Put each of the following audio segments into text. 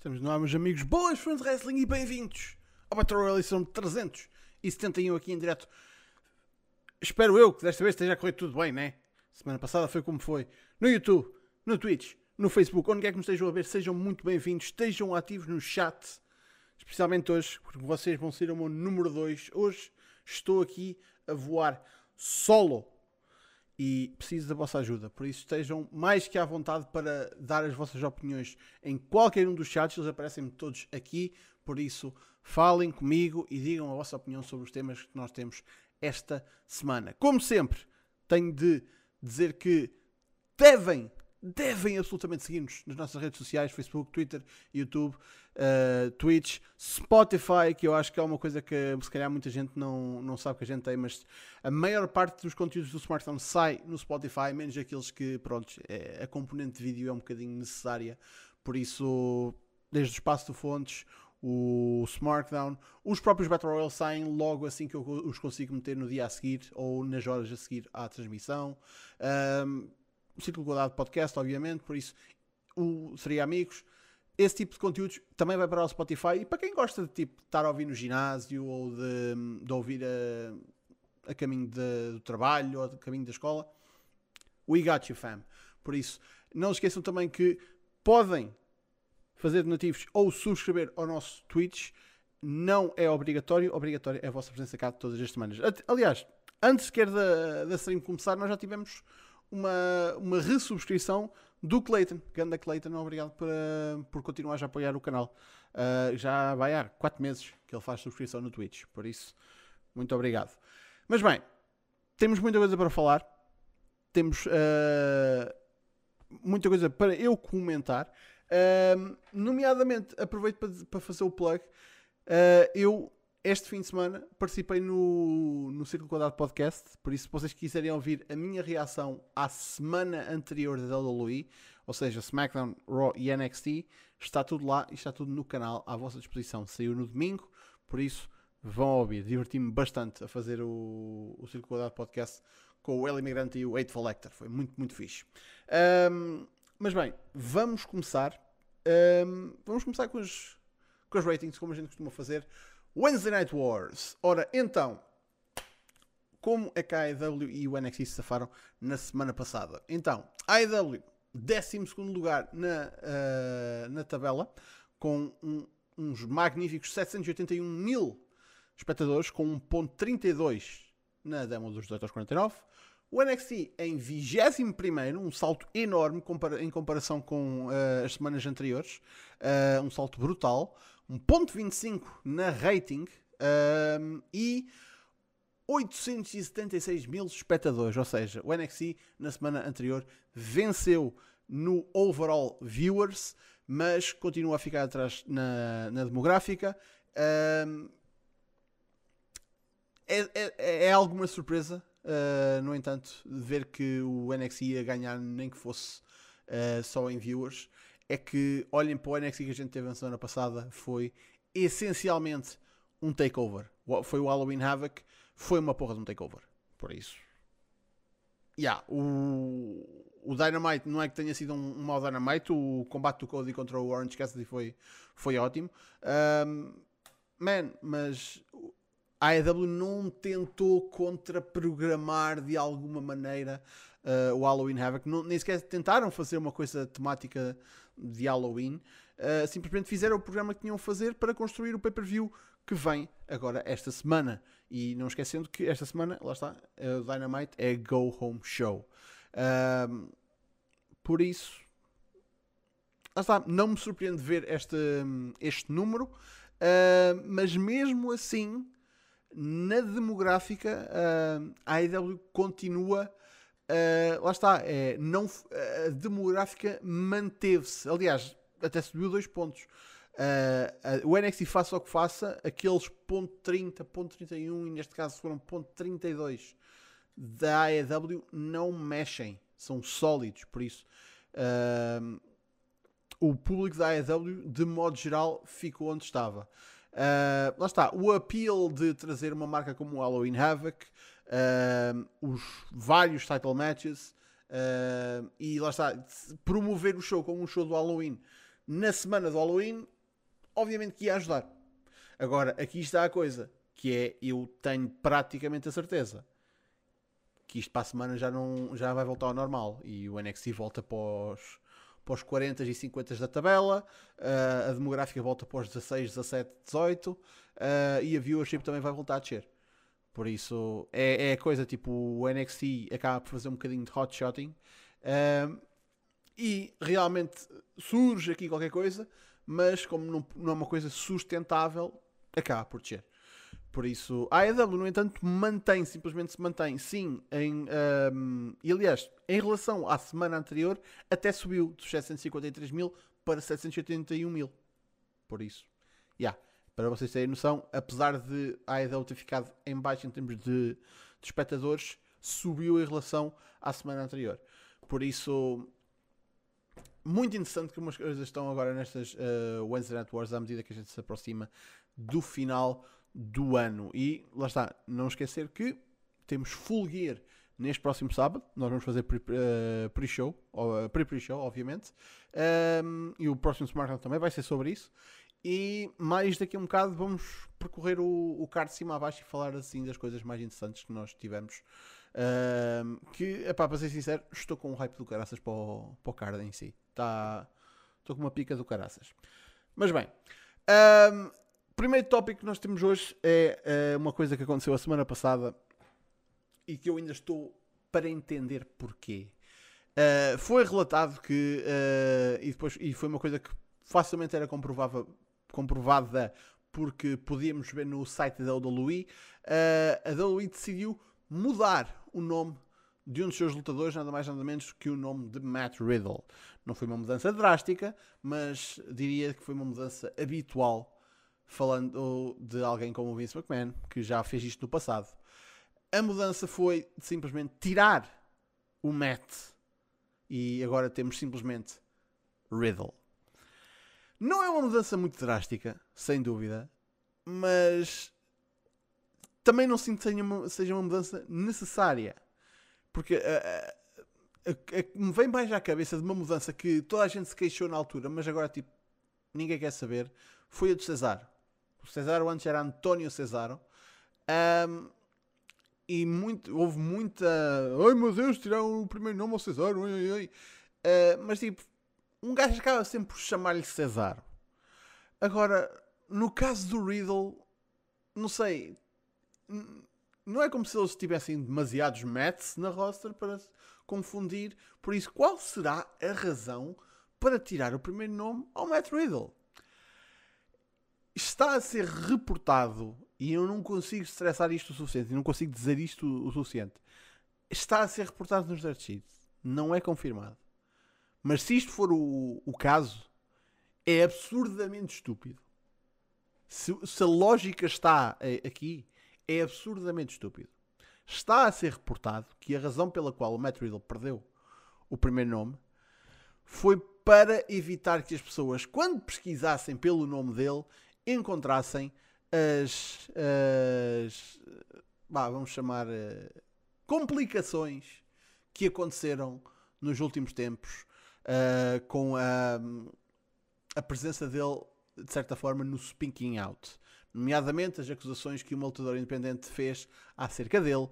Estamos no ar, meus amigos. Boas fãs de wrestling e bem-vindos ao Battle Royale são 371 aqui em direto. Espero eu que desta vez esteja a correr tudo bem, né? Semana passada foi como foi. No YouTube, no Twitch, no Facebook, onde quer que nos estejam a ver, sejam muito bem-vindos, estejam ativos no chat, especialmente hoje, porque vocês vão ser o meu número 2. Hoje estou aqui a voar solo e preciso da vossa ajuda. Por isso estejam mais que à vontade para dar as vossas opiniões em qualquer um dos chats, eles aparecem todos aqui. Por isso, falem comigo e digam a vossa opinião sobre os temas que nós temos esta semana. Como sempre, tenho de dizer que devem devem absolutamente seguir-nos nas nossas redes sociais, Facebook, Twitter, YouTube, uh, Twitch, Spotify, que eu acho que é uma coisa que se calhar muita gente não, não sabe que a gente tem, mas a maior parte dos conteúdos do smartphone sai no Spotify, menos aqueles que, pronto, é, a componente de vídeo é um bocadinho necessária, por isso, desde o espaço de fontes, o Smartdown, os próprios Battle Royale saem logo assim que eu os consigo meter no dia a seguir ou nas horas a seguir à transmissão. Um, o Círculo Guardado Podcast, obviamente, por isso o Seria Amigos. Esse tipo de conteúdos também vai para o Spotify e para quem gosta de tipo, estar a ouvir no ginásio ou de, de ouvir a, a caminho de, do trabalho ou a caminho da escola, we got you fam. Por isso, não esqueçam também que podem fazer donativos ou subscrever ao nosso Twitch. Não é obrigatório, obrigatório é a vossa presença cá todas as semanas. Aliás, antes sequer da, da stream começar, nós já tivemos uma, uma resubscrição do Clayton. Ganda Clayton, obrigado por, por continuar a apoiar o canal. Uh, já vai há 4 meses que ele faz subscrição no Twitch, por isso, muito obrigado. Mas bem, temos muita coisa para falar, temos uh, muita coisa para eu comentar. Uh, nomeadamente, aproveito para, para fazer o plug. eu este fim de semana participei no, no Círculo Quadrado Podcast, por isso, se vocês quiserem ouvir a minha reação à semana anterior da WWE, ou seja, SmackDown, Raw e NXT, está tudo lá e está tudo no canal à vossa disposição. Saiu no domingo, por isso, vão ouvir. Diverti-me bastante a fazer o, o Círculo Quadrado Podcast com o El Imigrante e o Eightful Lecter. Foi muito, muito fixe. Um, mas bem, vamos começar. Um, vamos começar com os, com os ratings, como a gente costuma fazer. Wednesday Night Wars. Ora, então, como é que a AEW e o NXT se safaram na semana passada? Então, a AEW, 12 lugar na, uh, na tabela, com um, uns magníficos 781 mil espectadores, com 1.32 na demo dos 18 aos 49. O NXT em 21, um salto enorme em comparação com uh, as semanas anteriores, uh, um salto brutal, um ponto 25 na rating uh, e 876 mil espectadores, ou seja, o NXT na semana anterior venceu no overall viewers, mas continua a ficar atrás na, na demográfica. Uh, é, é, é, alguma surpresa Uh, no entanto, ver que o NXT ia ganhar nem que fosse uh, só em viewers, é que olhem para o NXT que a gente teve na semana passada, foi essencialmente um takeover. Foi o Halloween Havoc, foi uma porra de um takeover. Por isso, yeah, o, o Dynamite não é que tenha sido um, um mau Dynamite, o combate do Cody contra o Orange Cassidy foi, foi ótimo. Um, man, mas a AEW não tentou contraprogramar de alguma maneira uh, o Halloween Havoc, não, nem sequer tentaram fazer uma coisa temática de Halloween, uh, simplesmente fizeram o programa que tinham a fazer para construir o pay-per-view que vem agora esta semana. E não esquecendo que esta semana, lá está, uh, o Dynamite é Go Home Show. Uh, por isso, lá está, não me surpreende ver este, este número, uh, mas mesmo assim na demográfica, uh, a AEW continua. Uh, lá está, é, não, a demográfica manteve-se. Aliás, até subiu dois pontos. Uh, o NXT faça o que faça, aqueles ponto .30, ponto .31 e neste caso foram ponto .32 da AEW não mexem, são sólidos, por isso uh, o público da AEW de modo geral ficou onde estava. Uh, lá está, o appeal de trazer uma marca como o Halloween Havoc, uh, os vários title matches uh, e lá está, promover o show como um show do Halloween na semana do Halloween, obviamente que ia ajudar. Agora, aqui está a coisa, que é, eu tenho praticamente a certeza que isto para a semana já, não, já vai voltar ao normal e o NXT volta para os, para os 40 e 50 da tabela, uh, a demográfica volta os 16, 17, 18 uh, e a viewership também vai voltar a descer. Por isso é, é coisa tipo o NXT acaba por fazer um bocadinho de hot shotting uh, e realmente surge aqui qualquer coisa, mas como não, não é uma coisa sustentável, acaba por descer. Por isso, a AEW, no entanto, mantém, simplesmente se mantém, sim, em, um, e aliás, em relação à semana anterior, até subiu dos 753 mil para 781 mil. Por isso, já, yeah, para vocês terem noção, apesar de a AEW ter ficado em baixo em termos de, de espectadores, subiu em relação à semana anterior. Por isso, muito interessante como as coisas estão agora nestas uh, Wednesday Night Wars à medida que a gente se aproxima do final do ano. E lá está, não esquecer que temos Full Gear neste próximo sábado. Nós vamos fazer eh, pre-show, uh, pre-pre-show, obviamente. Um, e o próximo SmackDown também vai ser sobre isso. E mais daqui a um bocado vamos percorrer o, o card de cima a baixo e falar assim das coisas mais interessantes que nós tivemos. Um, que, epá, para ser sincero, estou com um hype do caraças para o, para o card em si. Tá, estou com uma pica do caraças. Mas bem, um, primeiro tópico que nós temos hoje é, é uma coisa que aconteceu a semana passada e que eu ainda estou para entender porquê. Uh, foi relatado que, uh, e, depois, e foi uma coisa que facilmente era comprovada porque podíamos ver no site da WWE, a WWE decidiu mudar o nome de um dos seus lutadores, nada mais nada menos que o nome de Matt Riddle. Não foi uma mudança drástica, mas diria que foi uma mudança habitual falando de alguém como o Vince McMahon, que já fez isto no passado. A mudança foi simplesmente tirar o Matt e agora temos simplesmente Riddle. Não é uma mudança muito drástica, sem dúvida, mas também não sinto que seja uma mudança necessária. Porque uh, uh, me vem mais à cabeça de uma mudança que toda a gente se queixou na altura, mas agora tipo, ninguém quer saber, foi a de Cesaro. O Cesaro antes era António Cesaro. Um, e muito, houve muita. Ai meu Deus, tiraram o primeiro nome ao Cesaro. Ai, ai. Uh, mas tipo, um gajo acaba sempre por chamar-lhe Cesaro. Agora, no caso do Riddle, não sei. Não é como se eles tivessem demasiados Mets na roster para confundir. Por isso, qual será a razão para tirar o primeiro nome ao Matt Riddle? está a ser reportado e eu não consigo estressar isto o suficiente, não consigo dizer isto o suficiente. Está a ser reportado nos dirt sheets. Não é confirmado. Mas se isto for o, o caso, é absurdamente estúpido. Se, se, a lógica está aqui, é absurdamente estúpido. Está a ser reportado que a razão pela qual o Matt Riddle perdeu o primeiro nome foi para evitar que as pessoas, quando pesquisassem pelo nome dele, encontrassem as, as bah, vamos chamar uh, complicações que aconteceram nos últimos tempos uh, com a, a presença dele de certa forma no speaking out nomeadamente as acusações que o lutador independente fez acerca dele uh,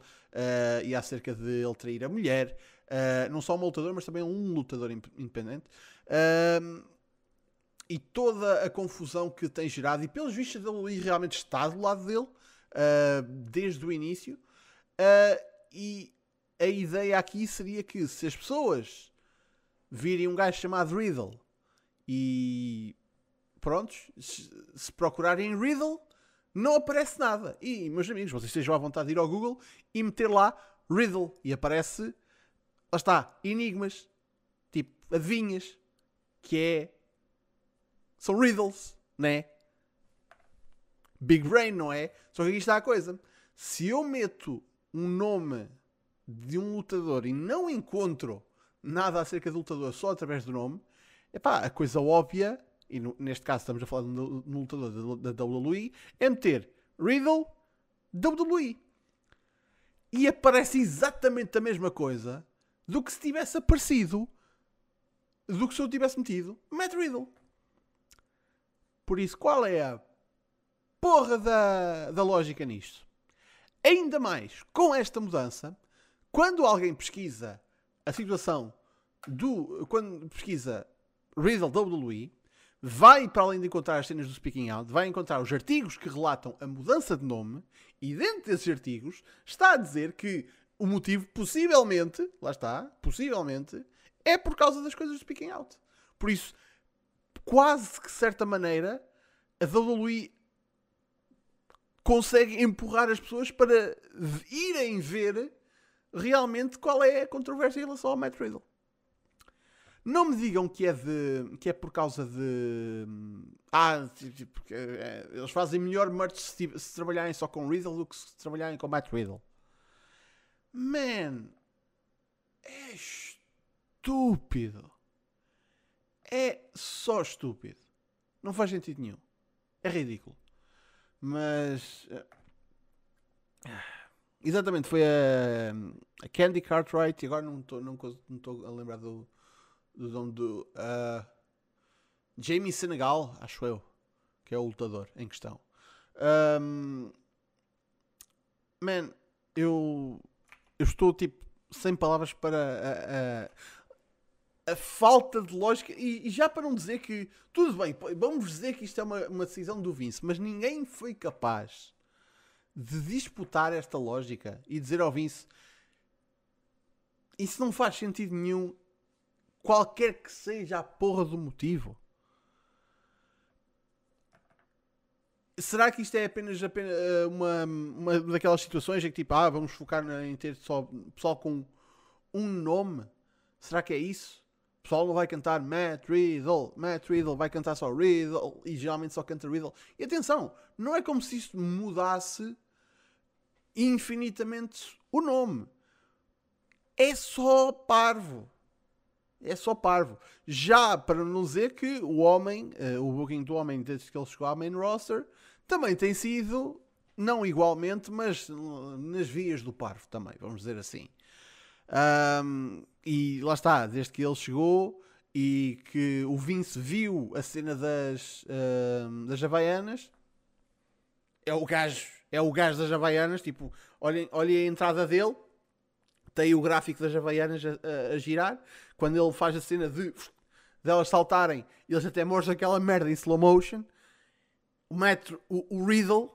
e acerca de ele trair a mulher uh, não só um lutador mas também um lutador independente uh, e toda a confusão que tem gerado, e pelos vistos ele realmente está do lado dele desde o início. E a ideia aqui seria que se as pessoas virem um gajo chamado Riddle e prontos, se, procurarem Riddle, não aparece nada. E, meus amigos, vocês estejam à vontade de ir ao Google e meter lá Riddle e aparece, lá está, enigmas, tipo adivinhas, que é são riddles, né? Big Brain, não é? Só que aqui está a coisa. Se eu meto um nome de um lutador e não encontro nada acerca do lutador só através do nome, epá, a coisa óbvia, e no, neste caso estamos a falar de um, lutador da, da WWE, é meter Riddle WWE. E aparece exatamente a mesma coisa do que se tivesse aparecido do que se eu tivesse metido Matt Riddle. Por isso, qual é a porra da, da lógica nisto? Ainda mais, com esta mudança, quando alguém pesquisa a situação do. Quando pesquisa Riddle WWE, vai, para além de encontrar as cenas do Speaking Out, vai encontrar os artigos que relatam a mudança de nome e dentro desses artigos está a dizer que o motivo, possivelmente, lá está, possivelmente, é por causa das coisas do Speaking Out. Por isso, quase que de certa maneira, a WWE consegue empurrar as pessoas para irem ver realmente qual é a controvérsia em relação ao Matt Riddle. Não me digam que é, de, que é por causa de. Ah, tipo, é, eles fazem melhor merch se, se, trabalharem só com Riddle do que se trabalharem com Matt Riddle. Man, é estúpido. É só estúpido. Não faz sentido nenhum. É ridículo. Mas. Eh, exatamente, foi a, a Candy Cartwright. E agora não estou não, não a lembrar do do nome do uh, Jamie Senegal, acho eu, que é o lutador em questão. Um, man, eu, eu estou tipo sem palavras para a, a, a falta de lógica. E, e, já para não dizer que tudo bem, vamos dizer que isto é uma, uma decisão do Vince, mas ninguém foi capaz de disputar esta lógica e dizer ao Vince isso não faz sentido nenhum qualquer que seja a porra do motivo. Será que isto é apenas, apenas eh, uma, uma daquelas situações em que tipo, ah, vamos focar em ter só pessoal com um nome? Será que é isso? O pessoal não vai cantar Matt Riddle, Matt Riddle vai cantar só Riddle e geralmente só canta Riddle. E atenção, não é como se isto mudasse infinitamente o nome. É só parvo. É só parvo. Já para não dizer que o homem, uh, o booking do homem desde que ele chegou à main roster, também tem sido, não igualmente, mas nas vias do parvo também, vamos dizer assim. Um, e lá está, desde que ele chegou e que o Vince viu a cena das, das Havaianas, é o gajo, é o gajo das Havaianas, tipo, olhem, olhem a entrada dele, tem o gráfico das Havaianas a, a, a girar, quando ele faz a cena de, de elas saltarem, eles até mostram aquela merda em slow motion, o metro, o, o Riddle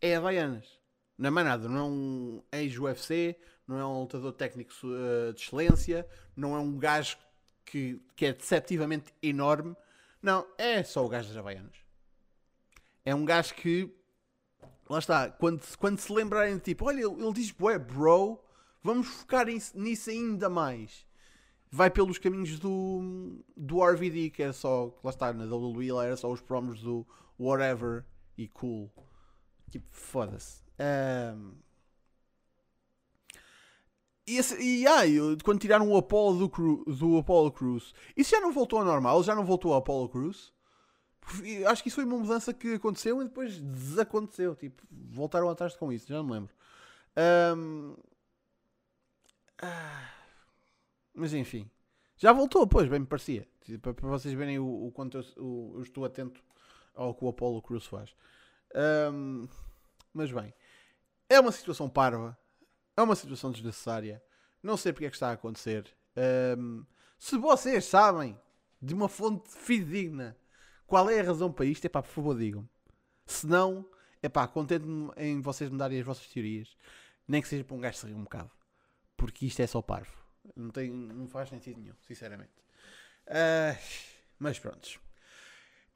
é Havaianas. Não é mais nada, não é um ex-UFC, não é um lutador técnico uh, de excelência, não é um gajo que, que é deceptivamente enorme. Não, é só o gajo das Havaianas. É um gajo que, lá está, quando, quando se lembrarem de tipo, olha, ele, ele diz, ué, bro, Vamos focar nisso ainda mais. Vai pelos caminhos do, do RVD, que era só, lá está, na WWE lá era só os promos do whatever e cool. Tipo, foda-se. Um, e, esse, e ah, quando tiraram o Apollo do, do Apollo Cruz, isso já não voltou ao normal? Já não voltou ao Apollo Cruz? Acho que isso foi uma mudança que aconteceu e depois desaconteceu. Tipo, voltaram atrás com isso, já não me lembro. Um, ah, mas enfim. Já voltou, pois, bem me parecia. Para, para vocês verem o, o quanto eu, o, eu, estou atento ao que o Apollo Cruz faz. Um, mas bem, é uma situação parva. É uma situação desnecessária. Não sei porque é que está a acontecer. Um, se vocês sabem de uma fonte fidedigna qual é a razão para isto, é pá, por favor, digam-me. Se não, é pá, contente-me em vocês me darem as vossas teorias. Nem que seja para um gajo se rir um bocado porque isto é só parvo. Não, tem, não faz sentido nenhum, sinceramente. Uh, mas pronto.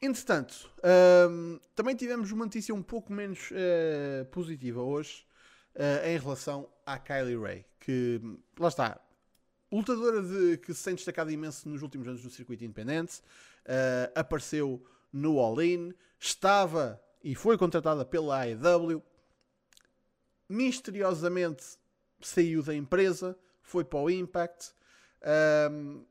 Entretanto, um, também tivemos uma notícia um pouco menos uh, positiva hoje uh, em relação à Kylie Ray, que lá está, lutadora de, que se tem destacado imenso nos últimos anos no circuito independente, uh, apareceu no All In, estava e foi contratada pela AEW, misteriosamente saiu da empresa, foi para o Impact. Um,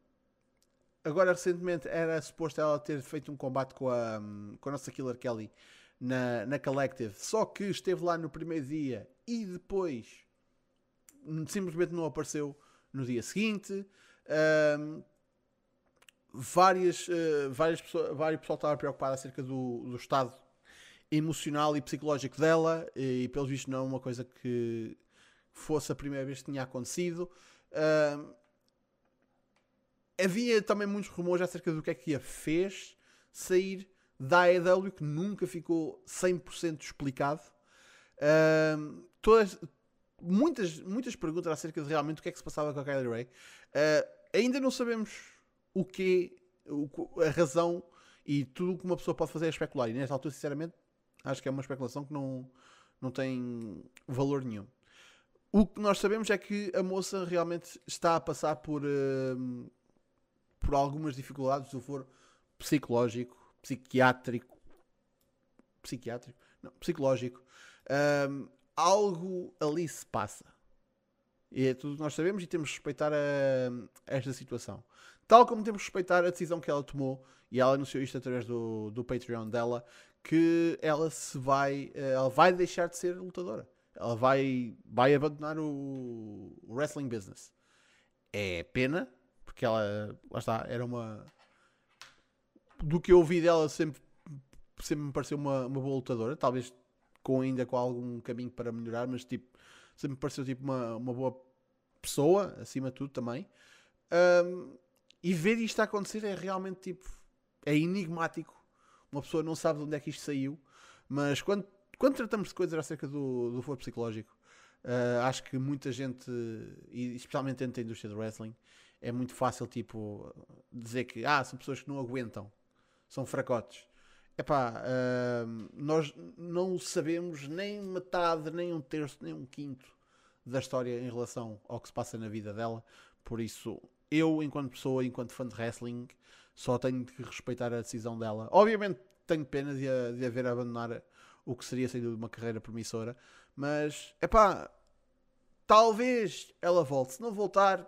agora, recentemente, era suposto ela ter feito um combate com a, com a nossa Killer Kelly na, na Collective, só que esteve lá no primeiro dia e depois simplesmente não apareceu no dia seguinte. Um, várias, uh, várias pessoas, vários pessoal estava preocupado acerca do, do estado emocional e psicológico dela e, e pelos vistos não é uma coisa que fosse a primeira vez que tinha acontecido. Uh, havia também muitos rumores acerca do que é que a fez sair da AEW que nunca ficou 100% explicado. Uh, todas, muitas, muitas perguntas acerca de realmente o que é que se passava com a Kylie Ray. Uh, ainda não sabemos o que a razão e tudo o que uma pessoa pode fazer é especular. E nesta altura, sinceramente, acho que é uma especulação que não, não tem valor nenhum. O que nós sabemos é que a moça realmente está a passar por, uh, por algumas dificuldades, se for psicológico, psiquiátrico, psiquiátrico, não, psicológico. Um, algo ali se passa. E é tudo que nós sabemos e temos de respeitar a, esta situação. Tal como temos de respeitar a decisão que ela tomou, e ela anunciou isto através do, do Patreon dela, que ela se vai, ela vai deixar de ser lutadora. Ela vai, vai abandonar o, o wrestling business. É pena, porque ela, lá está, era uma, do que eu ouvi dela sempre, sempre me pareceu uma, uma boa lutadora, talvez com ainda com algum caminho para melhorar, mas tipo, sempre me pareceu tipo uma, uma boa pessoa, acima de tudo também. Um, e ver isto acontecer é realmente tipo, é enigmático. Uma pessoa não sabe de onde é que isto saiu, mas quando, quando tratamos de coisas acerca do, do foro psicológico, uh, acho que muita gente, e especialmente dentro da indústria do wrestling, é muito fácil tipo dizer que ah, são pessoas que não aguentam são fracotes. Epá, uh, nós não sabemos nem metade, nem um terço, nem um quinto da história em relação ao que se passa na vida dela. Por isso, eu, enquanto pessoa, enquanto fã de wrestling, só tenho que respeitar a decisão dela. Obviamente, tenho pena de, de haver abandonar o que seria dúvida uma carreira promissora, mas epá, talvez ela volte. Se não voltar,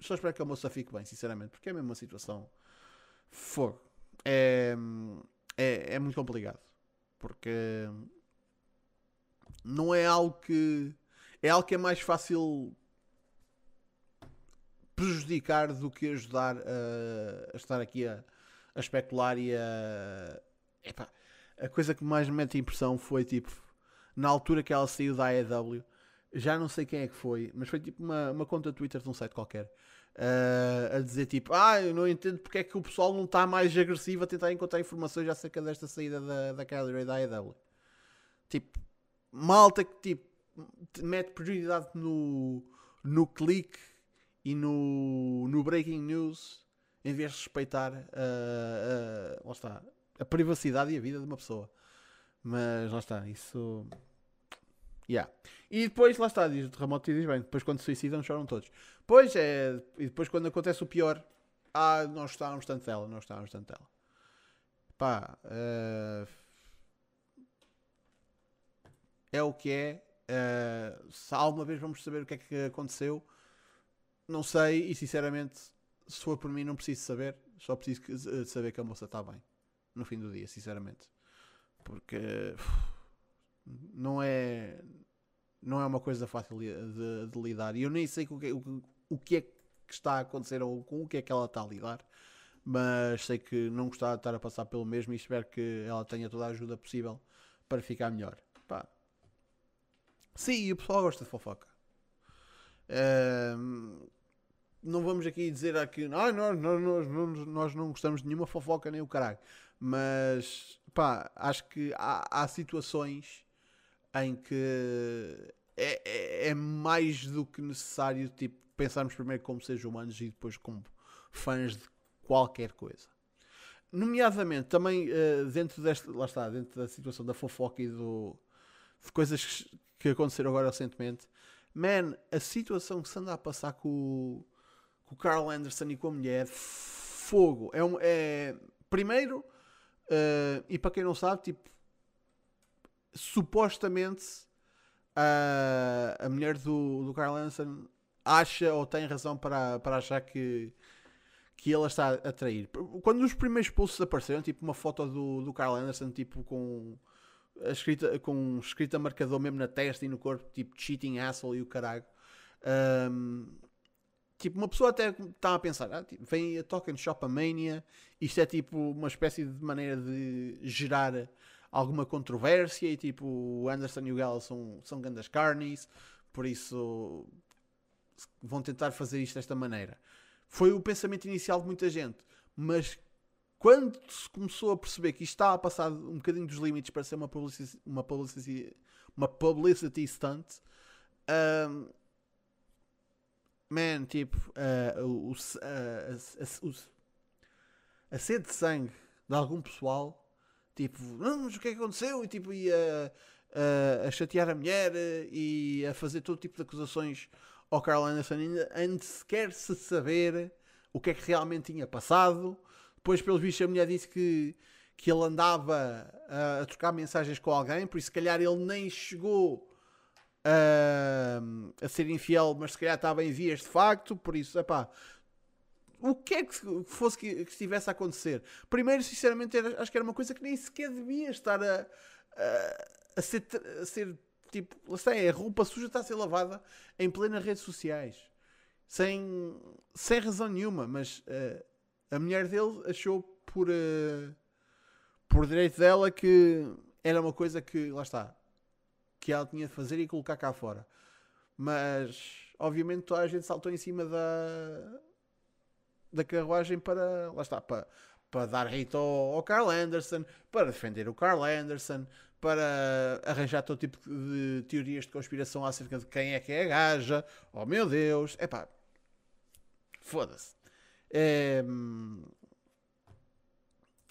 só espero que a moça fique bem, sinceramente, porque é mesmo uma situação fogo é, é, é muito complicado. Porque não é algo que. É algo que é mais fácil prejudicar do que ajudar a, a estar aqui a, a, especular e a. Epá, a coisa que mais me mete impressão foi tipo. Na altura que ela saiu da AEW, já não sei quem é que foi, mas foi tipo uma, uma conta Twitter de um site qualquer uh, a dizer tipo, ah, eu não entendo porque é que o pessoal não está mais agressivo a tentar encontrar informações acerca desta saída da, da Kylie Ray da AEW. Tipo, malta que tipo, mete prioridade no, no clique e no, no breaking news em vez de respeitar uh, lá está, a privacidade e a vida de uma pessoa. Mas lá está, isso. Yeah. E depois, lá está, diz o terremoto diz bem, depois quando se suicidam choram todos. Pois é, e depois quando acontece o pior, ah, nós estávamos tanto dela, nós estávamos tanto dela. Pá, uh, é o que é. Uh, se alguma vez vamos saber o que é que aconteceu, não sei, e sinceramente, se for por mim, não preciso saber, só preciso saber que a moça está bem no fim do dia, sinceramente, porque não é não é uma coisa fácil de, de, de lidar. E eu nem sei o que, o, o que é que está a acontecer ou com o que é que ela está a lidar. Mas sei que não gostava de estar a passar pelo mesmo e espero que ela tenha toda a ajuda possível para ficar melhor. Pá. Sim, o pessoal gosta de fofoca. Não vamos aqui dizer aqui, ah, nós, nós, nós, nós não gostamos de nenhuma fofoca nem o caralho. Mas, pá, acho que há, há situações em que é, é, é, mais do que necessário tipo, pensarmos primeiro como seres humanos e depois como fãs de qualquer coisa. Nomeadamente, também uh, dentro desta, lá está, dentro da situação da fofoca e do, de coisas que aconteceram agora recentemente, man, a situação que se anda a passar com, com o Carl Anderson e com a mulher, fogo. É, um, é primeiro, uh, e para quem não sabe, tipo, supostamente a, a mulher do, do Carl Anson acha ou tem razão para, para achar que, que ele está a trair. Quando os primeiros posts apareceram, tipo uma foto do, do Carl Anderson, tipo com escrita, com escrita marcador mesmo na testa e no corpo, tipo cheating asshole e o caralho. Um, Tipo, uma pessoa até está a pensar, ah, tipo, vem a Token Shop a Mania, isto é tipo uma espécie de maneira de gerar alguma controvérsia e tipo, o Anderson e o Gala são, são grandes carnes, por isso vão tentar fazer isto desta maneira. Foi o pensamento inicial de muita gente, mas quando se começou a perceber que isto estava a passar um bocadinho dos limites para ser uma publicity, uma publicity, uma publicity stunt, um, man, tipo, uh, o, uh, a, a, a, sede de sangue de algum pessoal, tipo, não, mas o que é que aconteceu? E tipo, a, a chatear a mulher e a fazer todo tipo de acusações ao Carl Anderson, antes sequer se saber o que é que realmente tinha passado. Depois, pelos bichos, a mulher disse que, que ele andava a, a trocar mensagens com alguém, por isso, se calhar, ele nem chegou a, a ser infiel, mas se calhar estava em vias de facto. Por isso, é pá, o que é que fosse que, que estivesse a acontecer? Primeiro, sinceramente, era, acho que era uma coisa que nem sequer devia estar a, a, a ser, a ser tipo, lá é a roupa suja está a ser lavada em plenas redes sociais sem, sem razão nenhuma, mas uh, a mulher dele achou por, uh, por direito dela que era uma coisa que, lá está, que ela tinha de fazer e colocar cá fora. Mas, obviamente, toda a gente saltou em cima da, da carruagem para, lá está, para, para dar hate ao, ao Carl Anderson, para defender o Carl Anderson, para arranjar todo tipo de teorias de conspiração acerca de quem é que é a gaja. Oh meu Deus, é pá, foda-se. É,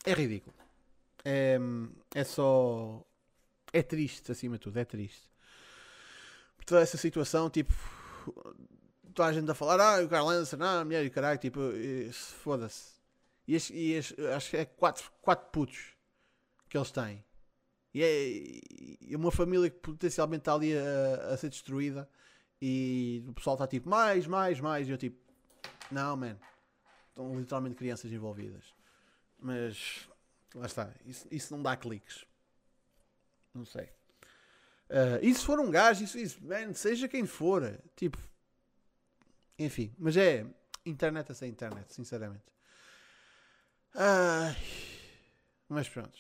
é ridículo. É, é só. É triste, acima de tudo, é triste. Por toda essa situação, tipo. Toda a gente a falar, ah, o Carl Lancer, ah, a mulher e caralho, tipo, foda-se. E, este, e este, acho que é quatro, quatro putos que eles têm. E é, é uma família que potencialmente está ali a, a, ser destruída. E o pessoal está tipo, mais, mais, mais. E eu tipo, não, man. Estão literalmente crianças envolvidas. Mas lá está. Isso, isso não dá cliques. Não sei. Uh, e se for um gajo, isso, isso, man, seja quem for. Tipo. Enfim. Mas é. Internet é sem internet, sinceramente. Mas pronto.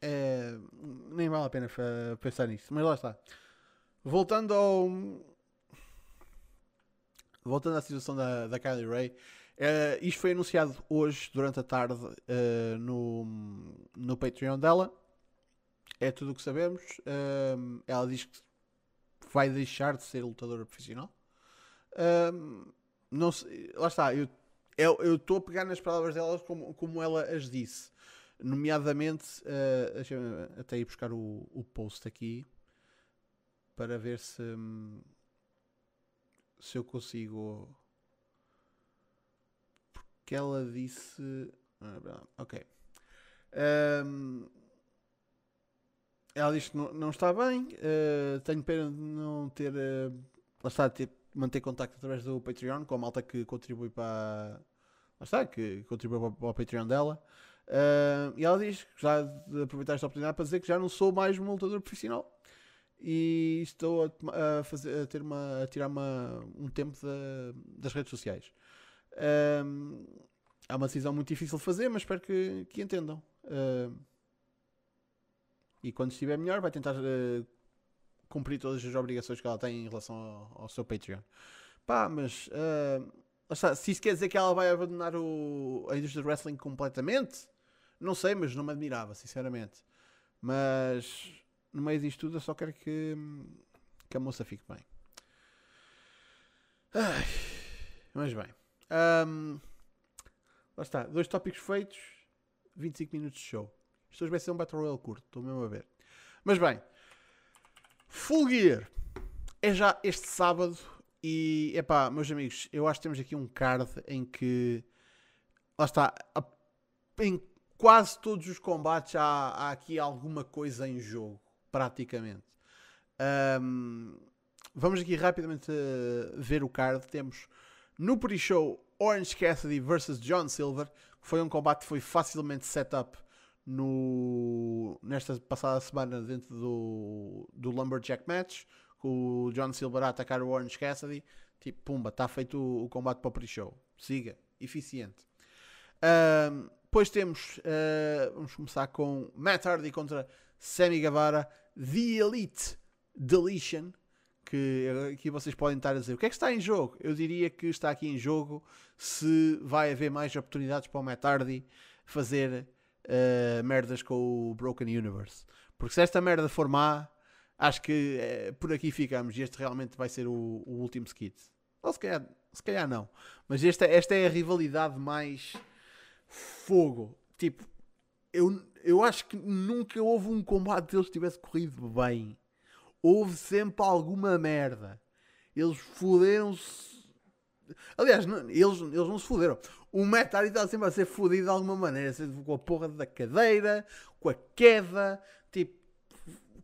É, nem vale a pena pensar nisso. Mas lá está. Voltando ao voltando à situação da, da Kylie Ray, uh, isto foi anunciado hoje, durante a tarde, uh, no, no Patreon dela. É tudo o que sabemos. Uh, ela diz que vai deixar de ser lutadora profissional. não sei, lá está, eu eu estou a pegar nas palavras dela como, como ela as disse. Nomeadamente, até ir buscar o, o post aqui para ver se. Se eu consigo. Porque ela disse. Ah, ok. Um, ela diz que não, não está bem. Uh, tenho pena de não ter. Uh, lá está, ter, manter contacto através do Patreon com a malta que contribui para. Lá está, que contribui para, para o Patreon dela. Uh, e ela diz que já de aproveitar esta oportunidade para dizer que já não sou mais um lutador profissional e estou a, a, fazer, a ter uma, a tirar uma, um tempo das redes sociais. Um, é uma decisão muito difícil de fazer, mas espero que, que entendam. Uh, e quando estiver melhor, vai tentar uh, cumprir todas as obrigações que ela tem em relação ao, ao seu Patreon. Pá, mas uh, se isso quer dizer que ela vai abandonar o, a indústria do wrestling completamente, não sei, mas não me admirava, sinceramente. Mas no meio disto tudo, eu só quero que, que a moça fique bem. Ai, mas bem. Um, lá está. Dois tópicos feitos. 25 minutos de show. Isto hoje vai ser um Battle Royale curto. Estou mesmo a ver. Mas bem. Full Gear. É já este sábado. E, epá, meus amigos, eu acho que temos aqui um card em que... Lá está. Em quase todos os combates há, há aqui alguma coisa em jogo praticamente. Um, vamos aqui rapidamente uh, ver o card. Temos no pre-show Orange Cassidy versus John Silver, que foi um combate que foi facilmente set up no, nesta passada semana dentro do, do Lumberjack Match, com o John Silver a atacar o Orange Cassidy. Tipo, pumba, está feito o, o combate para o pre-show. Siga, eficiente. Um, depois temos, uh, vamos começar com Matt Hardy contra Sammy Guevara, The Elite Deletion, que aqui vocês podem estar a dizer, o que é que está em jogo? Eu diria que está aqui em jogo se vai haver mais oportunidades para o Matt Hardy fazer uh, merdas com o Broken Universe. Porque se esta merda for má, acho que uh, por aqui ficamos e este realmente vai ser o, o último skit. Ou se calhar, se calhar não. Mas esta, esta é a rivalidade mais fogo. Tipo, eu, eu acho que nunca houve um combate deles que tivesse corrido bem. Houve sempre alguma merda. Eles fuderam-se. Aliás, não, eles, eles não se fuderam. O Metari está sempre a ser fudido de alguma maneira. Com a porra da cadeira, com a queda. Tipo,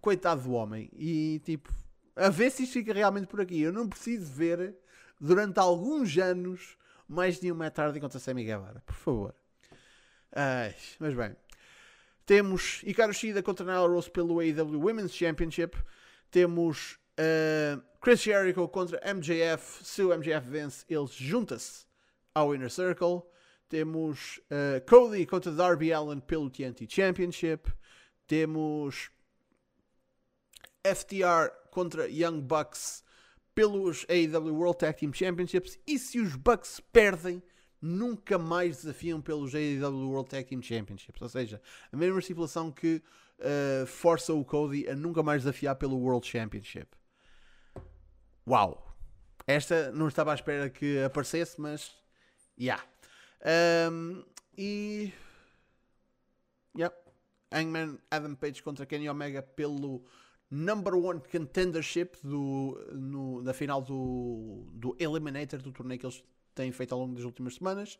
coitado do homem. E tipo, a ver se isto fica realmente por aqui. Eu não preciso ver durante alguns anos mais de um Metari contra Sammy Guevara. Por favor. Ai, mas bem. Temos Hikaru Shida contra Nyla Rose pelo AEW Women's Championship. Temos uh, Chris Jericho contra MJF. Se o MJF vence, eles juntam-se ao Inner Circle. Temos uh, Cody contra Darby Allen pelo TNT Championship. Temos FTR contra Young Bucks pelos AEW World Tag Team Championships. E se os Bucks perdem, nunca mais desafiam pelos AEW World Tag Team Championships. Ou seja, a mesma situação que uh, força o Cody a nunca mais desafiar pelo World Championship. Uau! Esta não estava à espera que aparecesse, mas. Yeah. Um, e. Yeah. Hangman Adam Page contra Kenny Omega pelo number one contendership do, no, na final do, do Eliminator do torneio que eles têm feito ao longo das últimas semanas.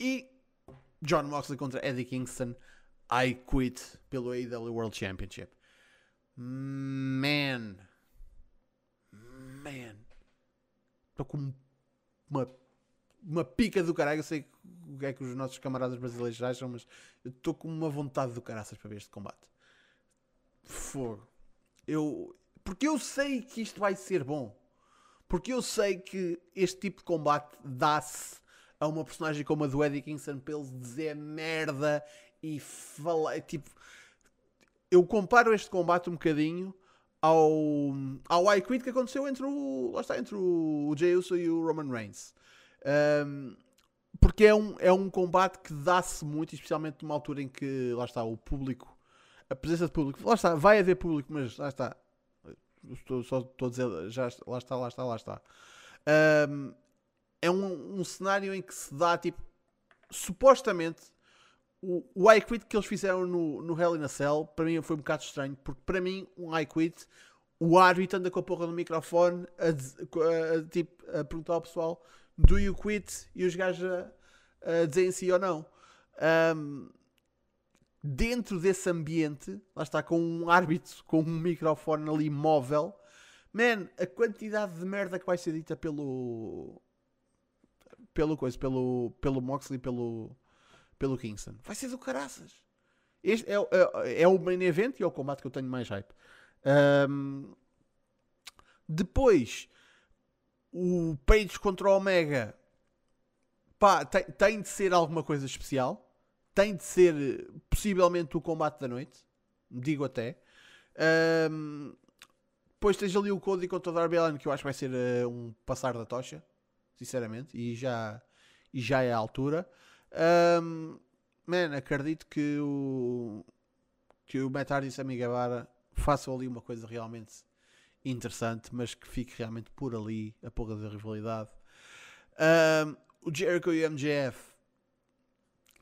E John Moxley contra Eddie Kingston. I quit pelo AEW World Championship. Man. Man. Estou com uma, uma pica do caralho. Eu sei o que é que os nossos camaradas brasileiros acham, mas estou com uma vontade do caraças para ver este combate. Fogo. Eu, porque eu sei que isto vai ser bom. Porque eu sei que este tipo de combate dá-se a uma personagem como a do Eddie Kingston para ele dizer merda e falar. Tipo, eu comparo este combate um bocadinho ao, ao I Quit que aconteceu entre o. Lá está, entre o Jey Uso e o Roman Reigns. Um, porque é um, é um combate que dá-se muito, especialmente numa altura em que, lá está, o público, a presença de público, lá está, vai haver público, mas lá está, Estou, só estou a dizer, já, lá está, lá está, lá está. Um, é um, um, cenário em que se dá, tipo, supostamente, o, o I Quit que eles fizeram no, no Hell in a Cell, para mim foi um bocado estranho, porque para mim, um I Quit, o árbitro anda com a porra do microfone a, a, a, tipo, a perguntar ao pessoal: Do you quit? E os gajos a, a dizem sim ou não. Um, dentro desse ambiente, lá está, com um árbitro, com um microfone ali móvel, man, a quantidade de merda que vai ser dita pelo. pelo coisa, pelo, pelo Moxley, pelo, pelo Kingston, vai ser do caraças. Este é, é, é o main event e é o combate que eu tenho mais hype. Um, depois, o Page contra o Omega, pá, tem, tem de ser alguma coisa especial tem de ser possivelmente o combate da noite, digo até. Um, depois tens ali o Cody contra o Darby Allin, que eu acho que vai ser uh, um passar da tocha, sinceramente, e já, e já é a altura. Um, man, acredito que o, que o Matt Hardy e Sammy Guevara façam ali uma coisa realmente interessante, mas que fique realmente por ali a porra da rivalidade. Um, o Jericho e o MJF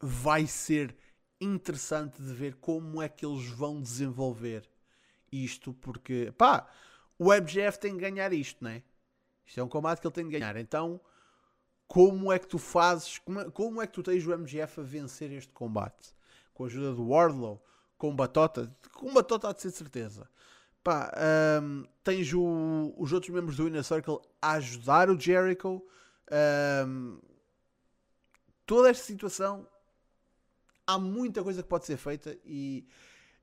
vai ser interessante de ver como é que eles vão desenvolver isto, porque pá, o MGF tem que ganhar isto, né? Isto é um combate que ele tem de ganhar. Então, como é que tu fazes, como é, como é que tu tens o MGF a vencer este combate? Com a ajuda do Wardlow, com Batota, com Batota há de ser certeza. Pá, um, tens o, os outros membros do Inner Circle a ajudar o Jericho. Um, toda esta situação há muita coisa que pode ser feita e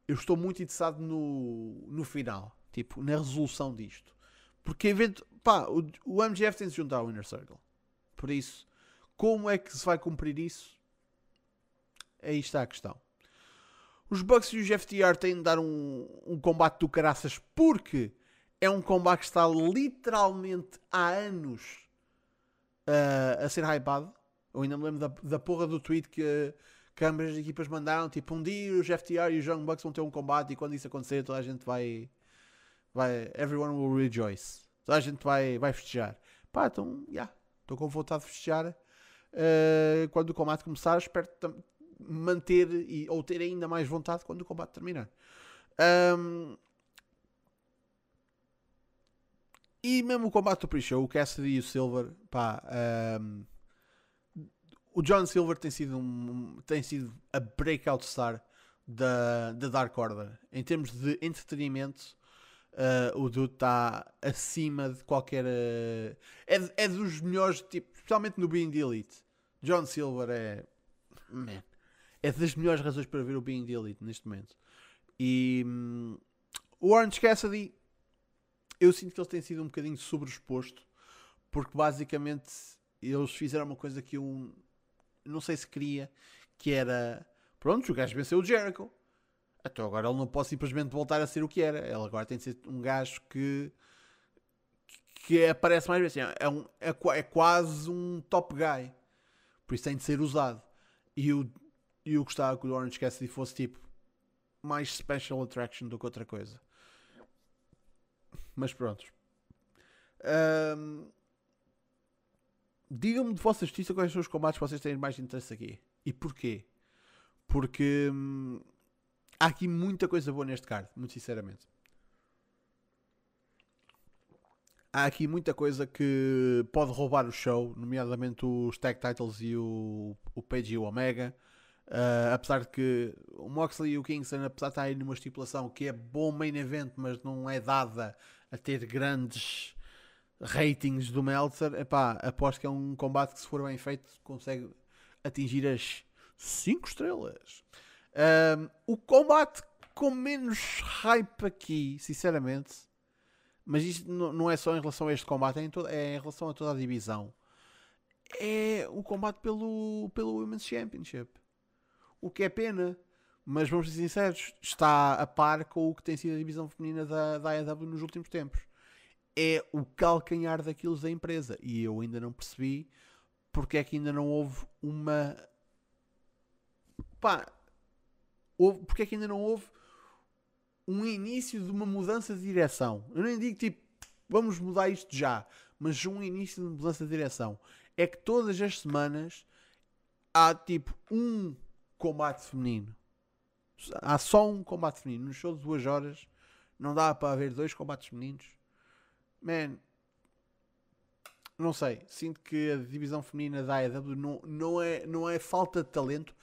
eu estou muito interessado no, no final, tipo, na resolução disto. Porque evento, pá, o, o MGF tem de se juntar ao Inner Circle. Por isso, como é que se vai cumprir isso? Aí está a questão. Os Bucks e os FTR têm de dar um, um combate do caraças porque é um combate que está literalmente há anos uh, a ser hypado. Eu ainda me lembro da, da porra do tweet que, que ambas as equipas mandaram. Tipo, um dia os FTR e os Young Bucks vão ter um combate e quando isso acontecer toda a gente vai... vai everyone will rejoice. Toda a gente vai, vai festejar. Pá, então. Yeah, Estou com vontade de festejar. Uh, quando o combate começar, espero manter e, ou ter ainda mais vontade quando o combate terminar. Um, e mesmo o combate do pre-show, o Cassidy e o Silver, pá, um, o John Silver tem sido, um, tem sido a breakout star da, da Dark Order. Em termos de entretenimento, uh, o Dude está acima de qualquer. Uh, é, é dos melhores, tipo, especialmente no Being the Elite. John Silver é. Man, é das melhores razões para ver o Being the Elite neste momento. E um, o Orange Cassidy, eu sinto que ele tem sido um bocadinho sobreexposto, porque basicamente eles fizeram uma coisa que eu não sei se queria, que era pronto, o gajo venceu o Jericho. Então agora ele não pode simplesmente voltar a ser o que era. Ele agora tem de ser um gajo que que aparece mais vezes. É, um, é, é quase um top guy. Por isso tem de ser usado. E o e eu gostava que o Orange Cassidy fosse tipo mais special attraction do que outra coisa. Mas pronto. Um, Digam-me de vossa justiça quais são os combates que vocês têm mais interesse aqui. E porquê? Porque hum, há aqui muita coisa boa neste card, muito sinceramente. Há aqui muita coisa que pode roubar o show, nomeadamente os tag titles e o, o Page e o Omega. Uh, apesar de que o Moxley e o Kingston, apesar de estarem numa estipulação que é bom main event, mas não é dada a ter grandes ratings do Meltzer, epá, aposto que é um combate que, se for bem feito, consegue atingir as 5 estrelas. Um, o combate com menos hype aqui, sinceramente, mas isto não é só em relação a este combate, é em, é em relação a toda a divisão. É o combate pelo, pelo Women's Championship o que é pena. Mas vamos ser sinceros, está a par com o que tem sido a divisão feminina da, da AEW nos últimos tempos. É o calcanhar daquilo da empresa. E eu ainda não percebi porque é que ainda não houve uma. Pá, houve, porque é que ainda não houve um início de uma mudança de direção. Eu nem digo tipo, vamos mudar isto já, mas um início de mudança de direção. É que todas as semanas há tipo um combate feminino. Há só um combate feminino. No show de duas horas não dá para haver dois combates femininos. Man, não sei. Sinto que a divisão feminina da AEW não, não, é, não é falta de talento,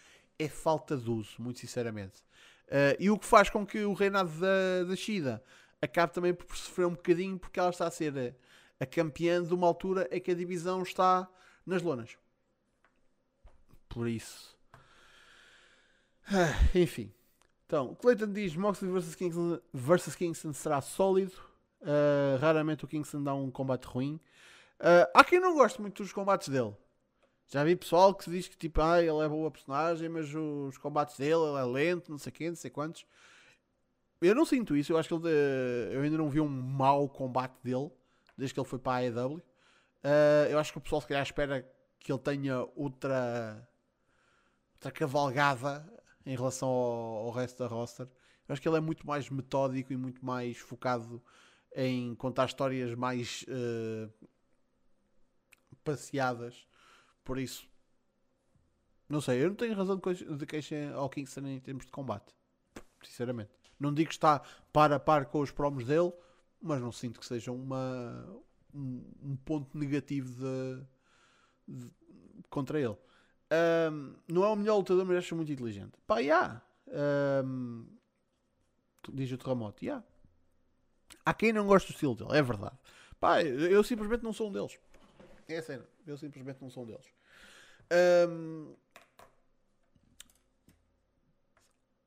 é falta de uso, muito sinceramente. Uh, e o que faz com que o reinado da, da Shida acabe também por sofrer um bocadinho porque ela está a ser a, a campeã de uma altura em que a divisão está nas lonas. Por isso, ah, enfim. Então, Clayton diz Moxley vs Kingston, versus Kingston será sólido. Uh, raramente o Kingston dá um combate ruim. Uh, há quem não goste muito dos combates dele. Já vi pessoal que diz que tipo, ah, ele é boa personagem, mas os combates dele, ele é lento, não sei quem, não sei quantos. Eu não sinto isso, eu acho que ele, eu ainda não vi um mau combate dele desde que ele foi para a AEW. Uh, eu acho que o pessoal se calhar espera que ele tenha outra, outra cavalgada em relação ao, ao resto da roster. Eu acho que ele é muito mais metódico e muito mais focado em contar histórias mais uh, passeadas. Por isso, não sei, eu não tenho razão de queixa ao Kingston em termos de combate. Sinceramente. Não digo que está par a par com os promos dele, mas não sinto que seja uma, um, um ponto negativo de, de, contra ele. Um, não é o melhor lutador, mas acho muito inteligente. Pá, já. Yeah. Um, diz o terremoto. Yeah. Há quem não gosta do estilo dele, é verdade. Pá, eu simplesmente não sou um deles. É a cena. Eu simplesmente não sou um deles. Um,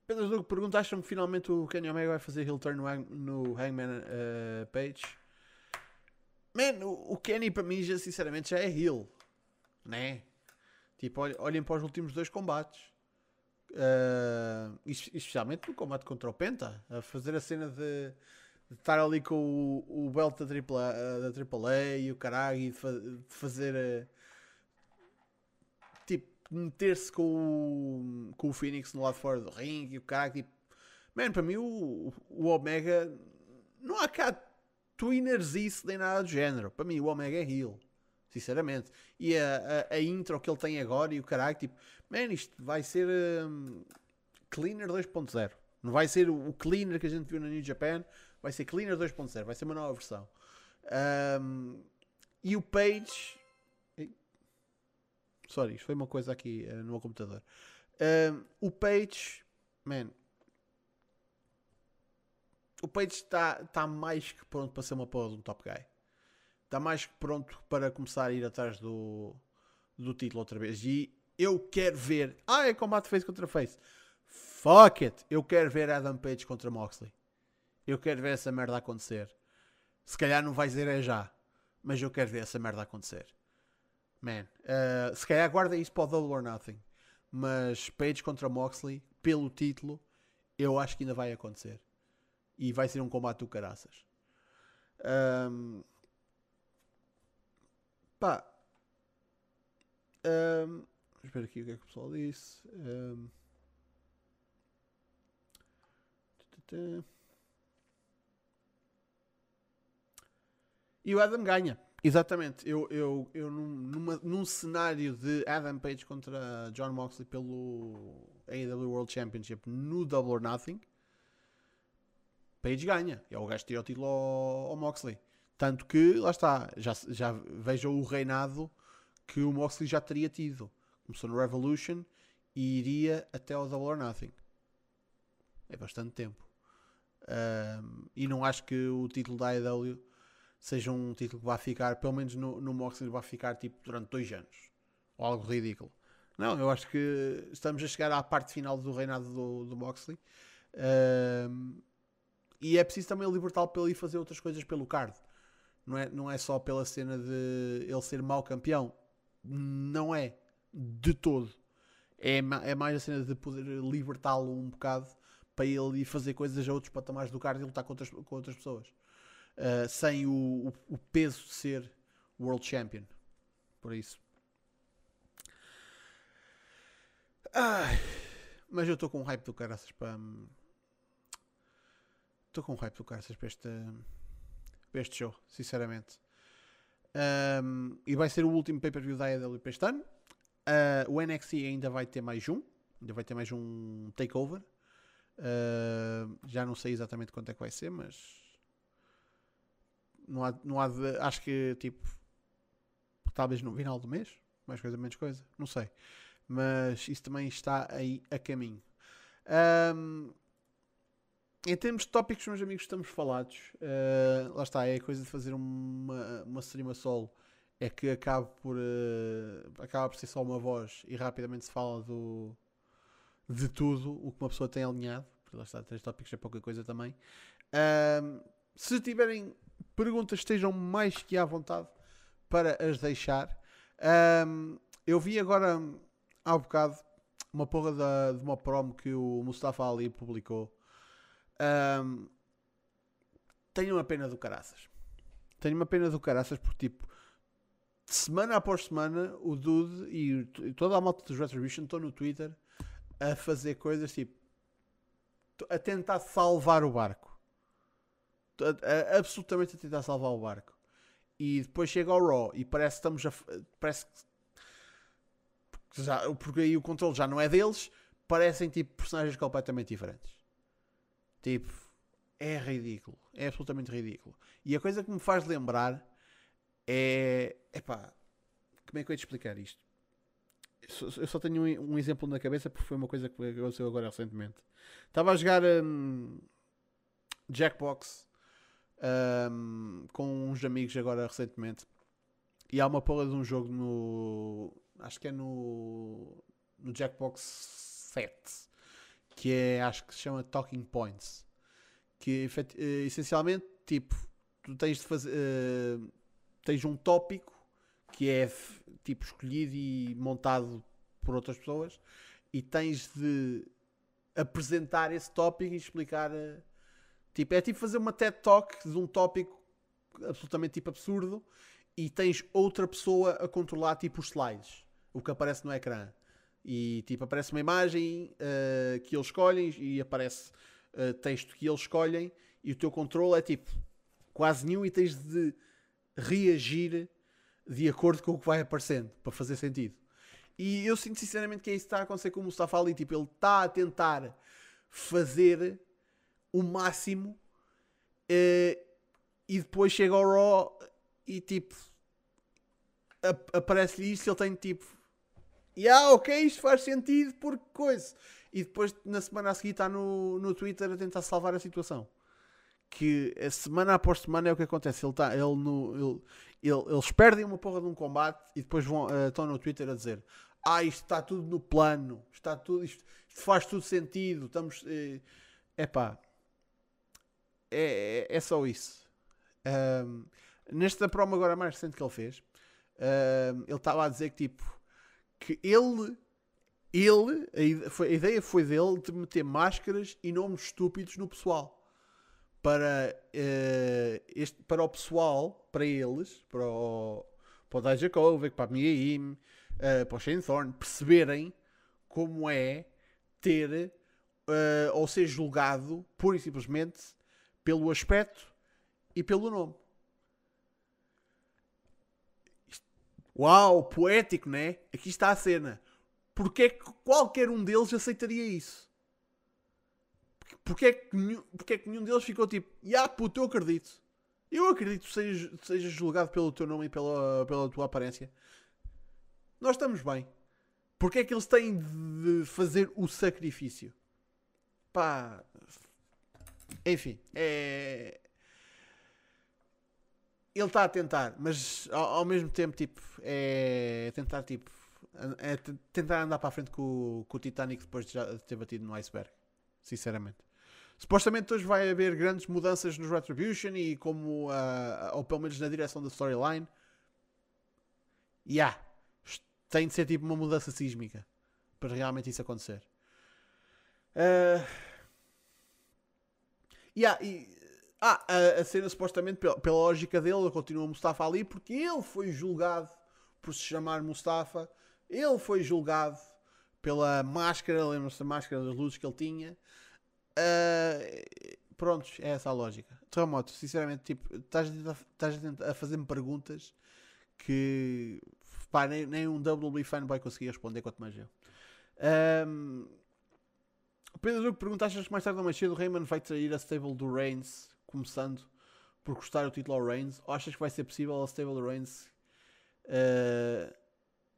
Pedro Duque pergunta: acham que finalmente o Kenny Omega vai fazer heel turn no, no Hangman uh, Page? Man, o, o Kenny para mim, já, sinceramente, já é heel. Né? Tipo, olhem para os últimos dois combates. Uh, especialmente no combate contra o Penta. A fazer a cena de, de estar ali com o, o belt da AAA, da AAA e o caralho e de, fa de fazer. Uh, meter-se com o, com o Phoenix no lado fora do ringue e o caralho. Tipo, man, para mim o, o Omega. Não há cá Twinners isso nem nada do género. Para mim, o Omega é heel. Sinceramente. E a, a, a, intro que ele tem agora e o caralho, tipo, man, isto vai ser um, Cleaner 2.0. Não vai ser o, o, Cleaner que a gente viu na New Japan, vai ser Cleaner 2.0, vai ser uma nova versão. Um, e o Page. Sorry, isto foi uma coisa aqui uh, no meu computador. Um, o Page, man, o Page está tá mais que pronto para ser uma porra de um top guy. Está mais que pronto para começar a ir atrás do, do título outra vez. E eu quero ver. Ah, é combate face contra face. Fuck it! Eu quero ver Adam Page contra Moxley. Eu quero ver essa merda acontecer. Se calhar não vai dizer é já. Mas eu quero ver essa merda acontecer. Man, uh, se calhar guarda isso para o Double or Nothing. Mas Page contra Moxley, pelo título, eu acho que ainda vai acontecer e vai ser um combate do caraças. Um, pá. Um, espera aqui o que é que o pessoal disse. Um, e o Adam ganha. Exatamente. Eu, eu, eu num, numa, num cenário de Adam Page contra John Moxley pelo AEW World Championship no Double or Nothing, Page ganha. É o gajo que tira o título ao, ao, Moxley. Tanto que, lá está, já, já vejam o reinado que o Moxley já teria tido. Começou no Revolution e iria até ao Double or Nothing. É bastante tempo. Um, e não acho que o título da AEW seja um título que vá ficar, pelo menos no, no Moxley, vai ficar tipo durante dois anos. Ou algo ridículo. Não, eu acho que estamos a chegar à parte final do reinado do, do Moxley. Um, e é preciso também libertá-lo para ele fazer outras coisas pelo card. Não é, não é só pela cena de ele ser mau campeão. Não é. De todo. É, é mais a cena de poder libertá-lo um bocado para ele ir fazer coisas a outros patamares do card e lutar com outras, com outras pessoas. Uh, sem o, o, o, peso de ser World Champion. Por isso. Ai, mas eu estou com um hype do caraças para Estou com um hype do caraças para este, para este show, sinceramente. Um, e vai ser o último pay-per-view da AEW para este ano. Uh, o NXT ainda vai ter mais um. Ainda vai ter mais um takeover. Uh, já não sei exatamente quanto é que vai ser, mas não há, não há de, acho que tipo talvez no final do mês, mais coisa, menos coisa, não sei. Mas isso também está aí a caminho. Um, em termos de tópicos, meus amigos, estamos falados. Uh, lá está, é a coisa de fazer uma, uma stream solo. É que acaba por, uh, acaba por ser só uma voz e rapidamente se fala do, de tudo o que uma pessoa tem alinhado. Porque lá está, três tópicos é pouca coisa também. Uh, se tiverem perguntas, estejam mais que à vontade para as deixar. eu vi agora há um bocado uma porra da, de uma promo que o Mustafa Ali publicou um, tenho uma pena do caraças. Tenho uma pena do caraças porque, tipo, semana após semana, o Dude e, e toda a malta dos Retribution estão no Twitter a fazer coisas tipo a tentar salvar o barco. A, a, absolutamente a tentar salvar o barco. E depois chega ao Raw e parece que estamos a. Parece que. Já, porque aí o controle já não é deles, parecem tipo personagens completamente diferentes. Tipo, é ridículo. É absolutamente ridículo. E a coisa que me faz lembrar é. Epá, como é que eu ia te explicar isto? Eu só tenho um, um exemplo na cabeça porque foi uma coisa que aconteceu agora recentemente. Estava a jogar um, Jackbox um, com uns amigos agora recentemente. E há uma porra de um jogo no. Acho que é no. No Jackbox 7 que é, acho que se chama Talking Points, que eh, essencialmente, tipo, tu tens de fazer, uh, tens um tópico que é tipo escolhido e montado por outras pessoas e tens de apresentar esse tópico e explicar. eh, Tipo, é tipo fazer uma TED Talk de um tópico absolutamente tipo absurdo e tens outra pessoa a controlar tipo os slides, o que aparece no ecrã. E tipo, aparece uma imagem eh, que eles escolhem e aparece eh, texto que eles escolhem e o teu controle é tipo quase nenhum e tens de reagir de acordo com o que vai aparecendo para fazer sentido. E eu sinto sinceramente que é isso que está a acontecer com o Mustafa Ali. Tipo, ele está a tentar fazer o máximo eh, e depois chega ao Raw e tipo ap- aparece-lhe isto ele tem tipo e ah, ok, isto faz sentido porque coisa. E depois na semana a seguir está no, no Twitter a tentar salvar a situação. Que a semana após semana é o que acontece. Ele tá, ele no, ele, ele- eles perdem uma porra de um combate e depois vão, eh, estão no Twitter a dizer ah, isto está tudo no plano, está tudo, isto, isto faz tudo sentido, estamos. É epá, é, é, é só isso. Ahm, nesta promo agora mais recente que ele fez, ahm, ele estava a dizer que tipo que ele, ele a, ideia foi dele de meter máscaras e nomes estúpidos no pessoal. Para, eh, este, para o pessoal, para eles, para o, para o para a Mia Yim, eh, para o Shane Thorne, perceberem como é ter eh, ou ser julgado pura e simplesmente pelo aspecto e pelo nome. Uau, poético, né? Aqui está a cena. Porque é que qualquer um deles aceitaria isso? Porque é que nenhum, é que nenhum deles ficou tipo, ya puto, eu acredito. Eu acredito que sejas, sejas julgado pelo teu nome e pela, pela tua aparência. Nós estamos bem. Porque é que eles têm de fazer o sacrifício? Pá. Enfim, é. Ele está a tentar, mas ao, ao mesmo tempo, tipo, é tentar, tipo, é tentar andar para a frente com, com o Titanic depois de já ter batido no iceberg. Sinceramente. Supostamente hoje vai haver grandes mudanças nos Retribution e como, ah, ou pelo menos na direção da storyline. E há. Tem de ser tipo uma mudança sísmica para realmente isso acontecer. Ah, e há- ah, a, a cena supostamente, pela, pela lógica dele, ele continua Mustafa Ali porque ele foi julgado por se chamar Mustafa. Ele foi julgado pela máscara, lembra-se da máscara das luzes que ele tinha. Uh, prontos, é essa a lógica. Terremoto, sinceramente, tipo, estás a, a fazer-me perguntas que pá, nem, nem um WB fan vai conseguir responder, quanto mais eu. Um, Pedro Duque pergunta: achas que mais tarde ou mais cedo o Raymond vai trair a stable do Reigns, começando por custar o título ao Reigns? Ou achas que vai ser possível a stable do Reigns? uh,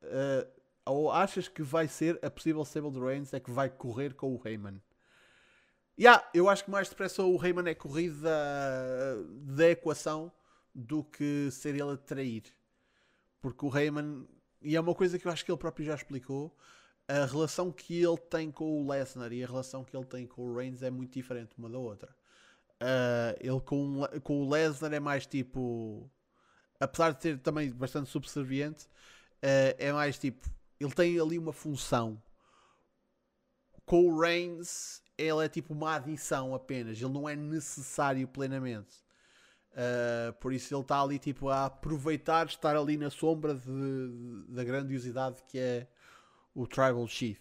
uh, ou achas que vai ser a possível stable do Reigns é que vai correr com o Heyman? Yeah, eu acho que mais depressa o Heyman é corrido da, da equação do que ser ele a trair. Porque o Heyman, e é uma coisa que eu acho que ele próprio já explicou, a relação que ele tem com o Lesnar e a relação que ele tem com o Reigns é muito diferente uma da outra. Ah, ele com, com o Lesnar é mais tipo. Apesar de ser também bastante subserviente, ah, é mais tipo. Ele tem ali uma função. Com o Reigns, ele é tipo uma adição apenas. Ele não é necessário plenamente. Uh, por isso ele está ali tipo a aproveitar estar ali na sombra de- de- da grandiosidade que é o Tribal Chief.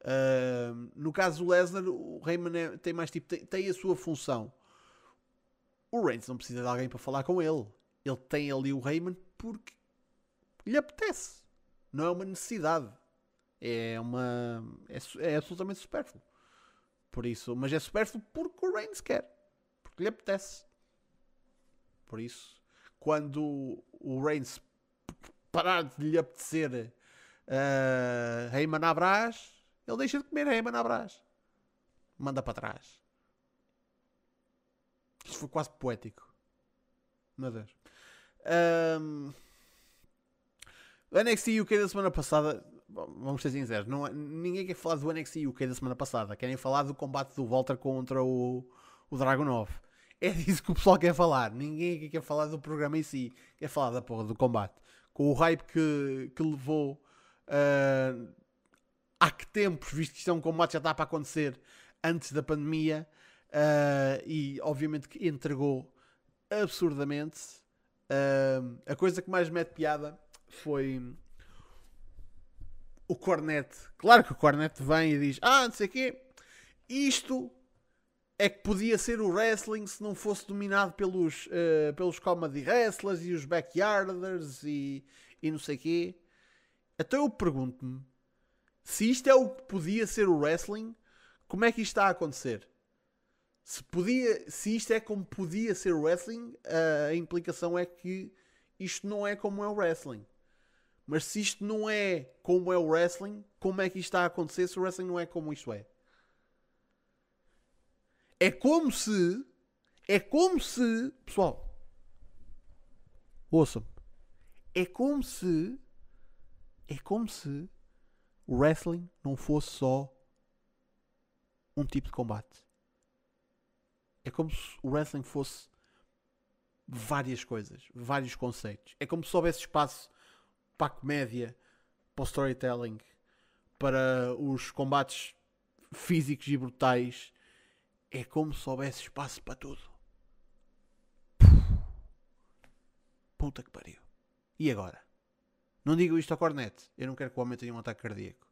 Uh, no caso do Lesnar, o Heyman é- tem mais tipo tem, tem a sua função. O Reigns não precisa de alguém para falar com ele. Ele tem ali o Heyman porque lhe apetece. Não é uma necessidade. É uma é, é absolutamente supérfluo. Por isso, mas é supérfluo porque o Reigns quer. Porque lhe apetece. Por isso, quando o Reigns parar de lhe apetecer uh, à brás, ele deixa de comer Heyman à brás. Manda para trás. Isto foi quase poético. Meu Deus. Um, o NXT UK da semana passada, vamos ser sinceros, não, é- ninguém quer falar do NXT UK da semana passada. Querem falar do combate do Walter contra o, o Dragunov. é disso que o pessoal quer falar. Ninguém quer falar do programa em si, quer falar da porra do combate. Com o hype que, que levou uh, há que tempos, visto que isto é um combate já está para acontecer antes da pandemia, uh, e obviamente que entregou absurdamente. Uh, a coisa que mais mete piada foi o Cornet. Claro que o Cornet vem e diz: Ah, não sei o quê, isto é que podia ser o wrestling se não fosse dominado pelos, uh, pelos comedy wrestlers e os backyarders e, e não sei o quê. Então eu pergunto-me se isto é o que podia ser o wrestling, como é que isto está a acontecer? Se, podia, se isto é como podia ser o wrestling, a implicação é que isto não é como é o wrestling. Mas se isto não é como é o wrestling, como é que isto está a acontecer se o wrestling não é como isto é? É como se. É como se. Pessoal. Ouçam. É como se. É como se o wrestling não fosse só um tipo de combate. É como se o wrestling fosse várias coisas, vários conceitos. É como se houvesse espaço para a comédia, para o storytelling, para os combates físicos e brutais. É como se houvesse espaço para tudo. Puta que pariu. E agora? Não digo isto a cornet. Eu não quero que o homem tenha um ataque cardíaco.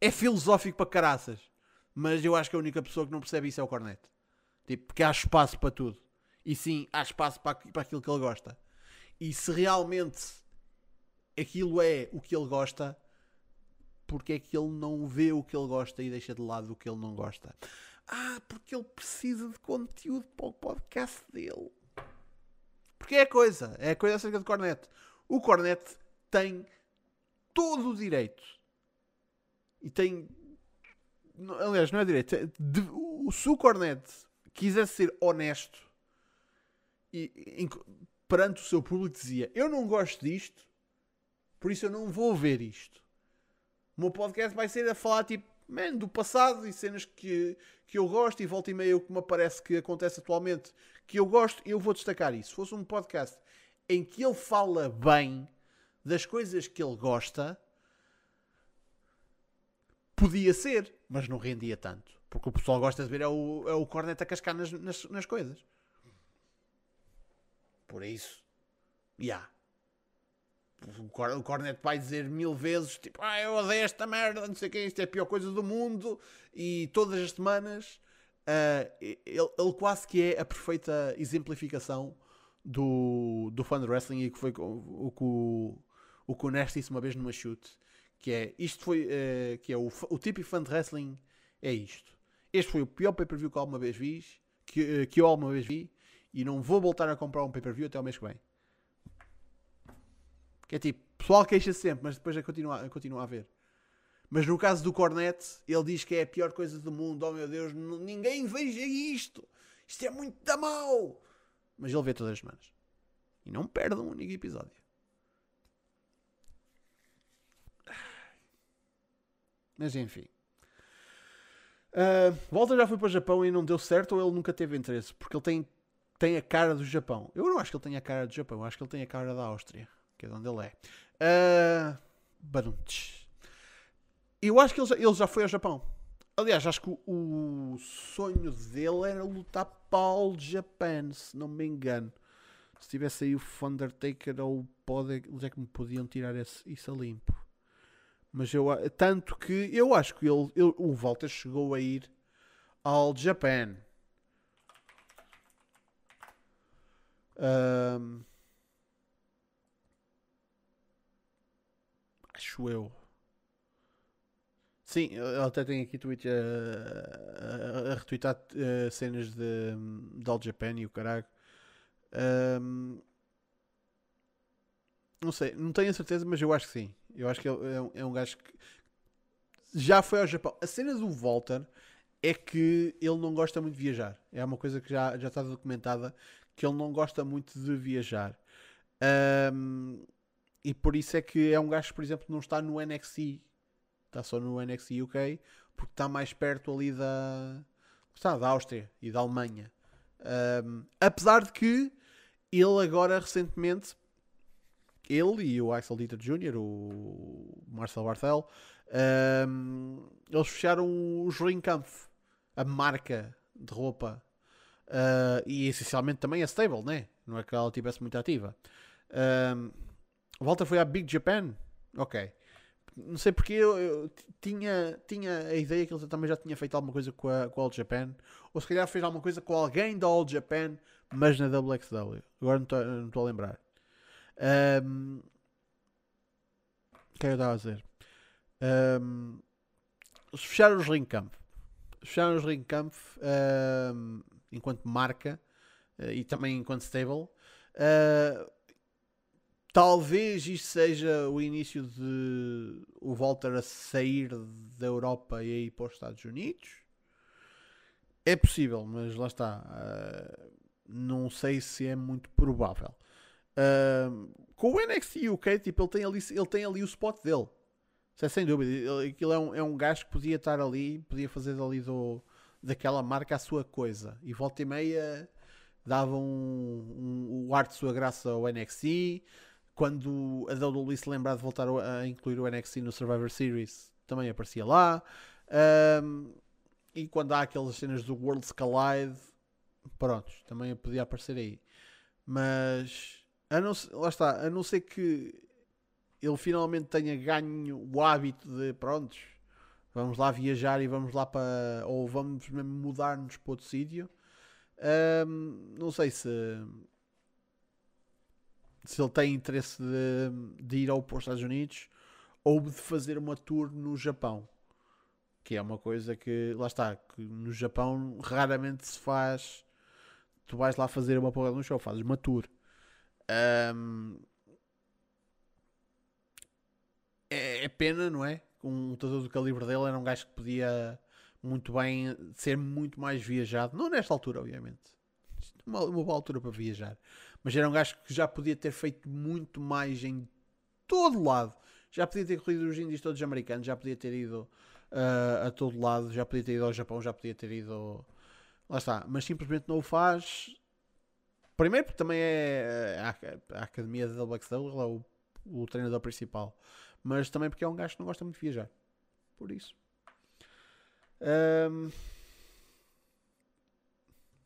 É filosófico para caraças. Mas eu acho que a única pessoa que não percebe isso é o cornet. Tipo, porque há espaço para tudo. E sim, há espaço para, para aquilo que ele gosta. E se realmente aquilo é o que ele gosta, porque é que ele não vê o que ele gosta e deixa de lado o que ele não gosta? Ah, porque ele precisa de conteúdo para o podcast dele. Porque é a coisa, é a coisa acerca do Cornet. O Cornet tem todo o direito e tem. Aliás, não é direito. De, se o Cornet quisesse ser honesto e, e, perante o seu público, dizia: Eu não gosto disto, por isso eu não vou ver isto. O meu podcast vai ser a falar tipo man, do passado e cenas que, que eu gosto e volta e meia o que me parece que acontece atualmente que eu gosto, eu vou destacar isso. Se fosse um podcast em que ele fala bem das coisas que ele gosta, podia ser, mas não rendia tanto. Porque o pessoal gosta de ver é o, é o cornet a cascar nas, nas, nas coisas. Por isso, já. Yeah. O Cornet vai dizer mil vezes tipo, ah, eu odeio esta merda, não sei o que, isto é a pior coisa do mundo. E todas as semanas uh, ele, ele, quase que é a perfeita exemplificação do, do fã de wrestling e que foi o, o, o, o que o Nash disse uma vez numa chute. Que é, isto foi, uh, que é o, o típico fã de wrestling é isto. Este foi o pior pay-per-view que alguma vez vi, que, uh, que eu alguma vez vi, e não vou voltar a comprar um pay-per-view até o mês que vem. Que é tipo, pessoal queixa sempre, mas depois é continuar, continua a ver. Mas no caso do Cornet, ele diz que é a pior coisa do mundo. Oh meu Deus, ninguém veja isto. Isto é muito da mau. Mas ele vê todas as semanas. E não perde um único episódio. Mas enfim. Uh, Walter já foi para o Japão e não deu certo ou ele nunca teve interesse? Porque ele tem, tem a cara do Japão. Eu não acho que ele tenha a cara do Japão. Eu acho que ele tem a cara da Áustria que é de onde ele é. Uh, eu acho que ele já, ele já foi ao Japão. Aliás, acho que o, o sonho dele era lutar para o Japan, se não me engano. Se tivesse aí o Undertaker ou o Pod, eles é que me podiam tirar esse, isso a limpo. Mas eu, tanto que eu acho que ele, ele o Walter chegou a ir ao Japan. Um, Acho eu. Sim, ele até tem aqui tweet a, a, a retweetar uh, cenas de, de All Japan e o caralho. Um, não sei, não tenho a certeza, mas eu acho que sim. Eu acho que é um, é um gajo que já foi ao Japão. A cena do Walter é que ele não gosta muito de viajar. É uma coisa que já, já está documentada que ele não gosta muito de viajar. Um, e por isso é que é um gajo que, por exemplo, não está no NXT, está só no NXT UK, porque está mais perto ali da, está, da Áustria e da Alemanha. Um, apesar de que ele agora recentemente, ele e o Axel Dieter Jr., o Marcel Barthel, um, eles fecharam os Ringkampf, a marca de roupa uh, e essencialmente também a stable, né? não é que ela estivesse muito ativa. Um, Walter foi à Big Japan, ok. Não sei porque eu, eu, tinha, tinha a ideia que ele também já tinha feito alguma coisa com a, com a All Japan, ou se calhar fez alguma coisa com alguém da All Japan, mas na WXW. Agora não estou a lembrar. Um, o que é que eu estava a dizer? Um, fecharam os Ring Camp. Fecharam os um, enquanto marca uh, e também enquanto stable. Uh, talvez isto seja o início de o Walter a sair da Europa e ir para os Estados Unidos. É possível, mas lá está. Uh, não sei se é muito provável. Uh, com o NXT UK, tipo, ele tem ali, ele tem ali o spot dele. Isso é sem dúvida. Ele, aquilo é um, é um gajo que podia estar ali, podia fazer ali do, daquela marca a sua coisa. E volta e meia dava um, um, o ar de sua graça ao NXT. Quando a WWE se lembrar de voltar a incluir o NXT no Survivor Series, também aparecia lá. Um, e quando há aquelas cenas do Worlds Collide, prontos, também podia aparecer aí. Mas, a não, lá está, a não ser que ele finalmente tenha ganho o hábito de, prontos, vamos lá viajar e vamos lá para. ou vamos mesmo mudar-nos para outro sítio. Um, não sei se se ele tem interesse de, de ir ao, para os Estados Unidos ou de fazer uma tour no Japão. Que é uma coisa que, lá está, que no Japão raramente se faz. Tu vais lá fazer uma porra no show, fazes uma tour. Um, é, é, pena, não é? Um lutador do calibre dele era um gajo que podia muito bem ser muito mais viajado. Não nesta altura, obviamente. Uma, uma boa altura para viajar. Mas era um gajo que já podia ter feito muito mais em todo lado. Já podia ter corrido os índios todos americanos, já podia ter ido uh, a todo lado, já podia ter ido ao Japão, já podia ter ido. Lá está. Mas simplesmente não o faz. Primeiro porque também é a, a academia da WXW, ele é o, o treinador principal. Mas também porque é um gajo que não gosta muito de viajar. Por isso. Um,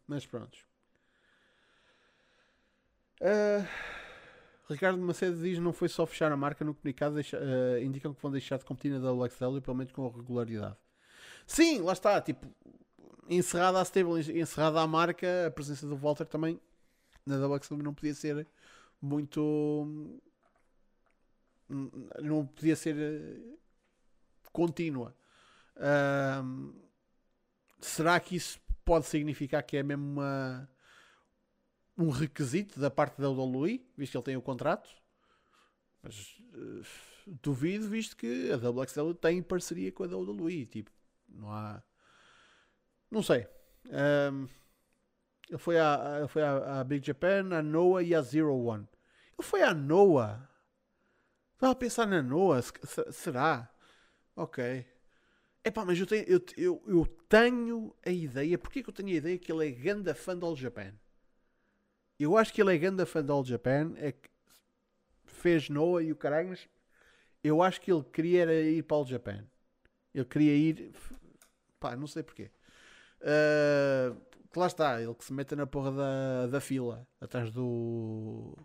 mas pronto. Uh, Ricardo Macedo diz não foi só fechar a marca no comunicado, deixa, uh, indicam que vão deixar de competir na WXW, pelo menos com regularidade. Sim, lá está, tipo, encerrada a stable, encerrada a marca, a presença do Walter também na WXW não podia ser muito não podia ser eh, contínua. Uh, será que isso pode significar que é mesmo uma um requisito da parte da WWE, visto que ele tem o contrato. Mas uh, duvido, visto que a WXW tem parceria com a WWE. Tipo, não há. Não sei. Um, ele foi à, ele foi à, à, Big Japan, à Noah e à Zero One. Ele foi à Noah. Estava a pensar na Noah. Será? Ok. Epá, mas eu tenho, eu, eu, eu tenho a ideia. Porquê que eu tenho a ideia que ele é grande fã do All Japan? Eu acho que ele é grande fã do All Japan, é que fez Noah e o mas eu acho que ele queria ir para o All Japan. Ele queria ir. Pá, não sei porquê. Uh, que lá está, ele que se mete na porra da, da fila atrás do.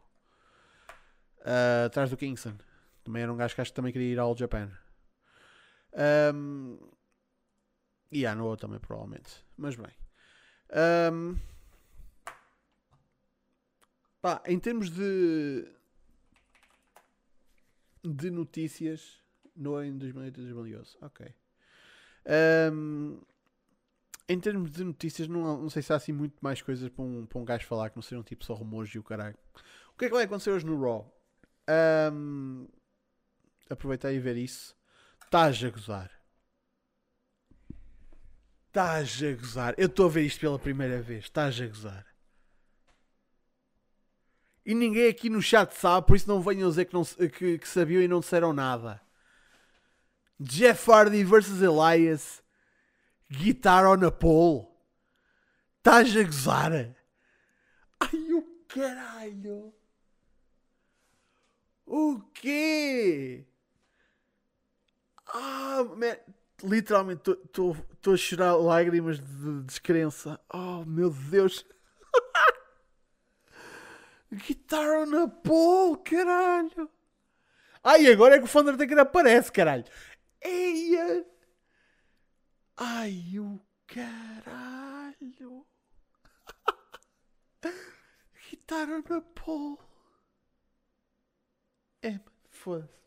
Uh, atrás do Kingston. Também era um gajo que acho que também queria ir ao Japan. Um, e a Noah também, provavelmente. Mas bem. Um, Pá, em termos de de notícias no em 2008 e 2011. Ok. Um, em termos de notícias, não, não sei se há assim muito mais coisas para um, para um gajo falar que não sejam tipo só rumores e o caralho. O que é que vai acontecer hoje no Raw? Um, aproveitei e ver isso. Estás a gozar. Estás a gozar. Eu estou a ver isto pela primeira vez. Estás a gozar. E ninguém aqui no chat sabe, por isso não venham dizer que, não, que, que sabiam e não disseram nada. Jeff Hardy versus Elias. Guitar on a pole. Estás a gozar? Ai, o caralho! O quê? Ah, man, literalmente estou a chorar lágrimas de descrença. Oh, meu Deus! Guitar on a pole, caralho! Ai, agora é que o Thundertaker aparece, caralho! Eia! Ai, o caralho! Guitar on a pole! É, foda-se.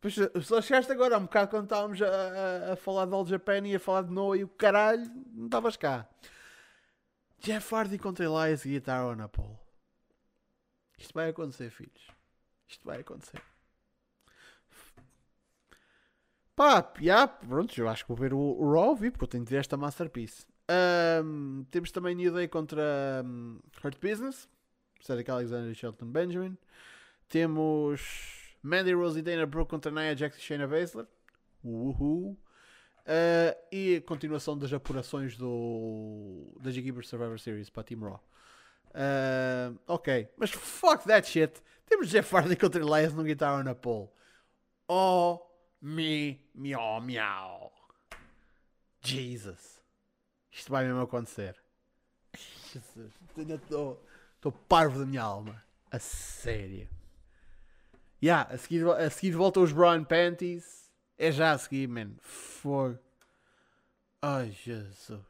Pois, só chegaste agora, um bocado quando estávamos a, a, a falar de All Japan e a falar de Noah e o caralho, não estavas cá. Jeff Hardy contra Elias Guitar on a pole. Isto vai acontecer, filhos. Isto vai acontecer. Pá, já, pronto, eu acho que vou ver o, o Raw, vi, porque eu tenho de ver esta Masterpiece. Um, temos também New Day contra um, Hurt Business. Cedric Alexander e Shelton Benjamin. Temos Mandy Rose e Dana Brooke contra Nia Jax e Shayna Baszler. Uhul. Uh, e a continuação das apurações do, da G-Keeper Survivor Series para Team Raw. Uh, ok, mas fuck that shit. Temos Jeff Hardy contra Elias no guitarra na pole. Oh, me, miau, miau. Jesus. Isto vai mesmo acontecer. Jesus. Estou parvo da minha alma. A sério. Yeah, a seguir, a seguir voltam os Brown Panties. É já a seguir, man. Fogo. Ai, Jesus.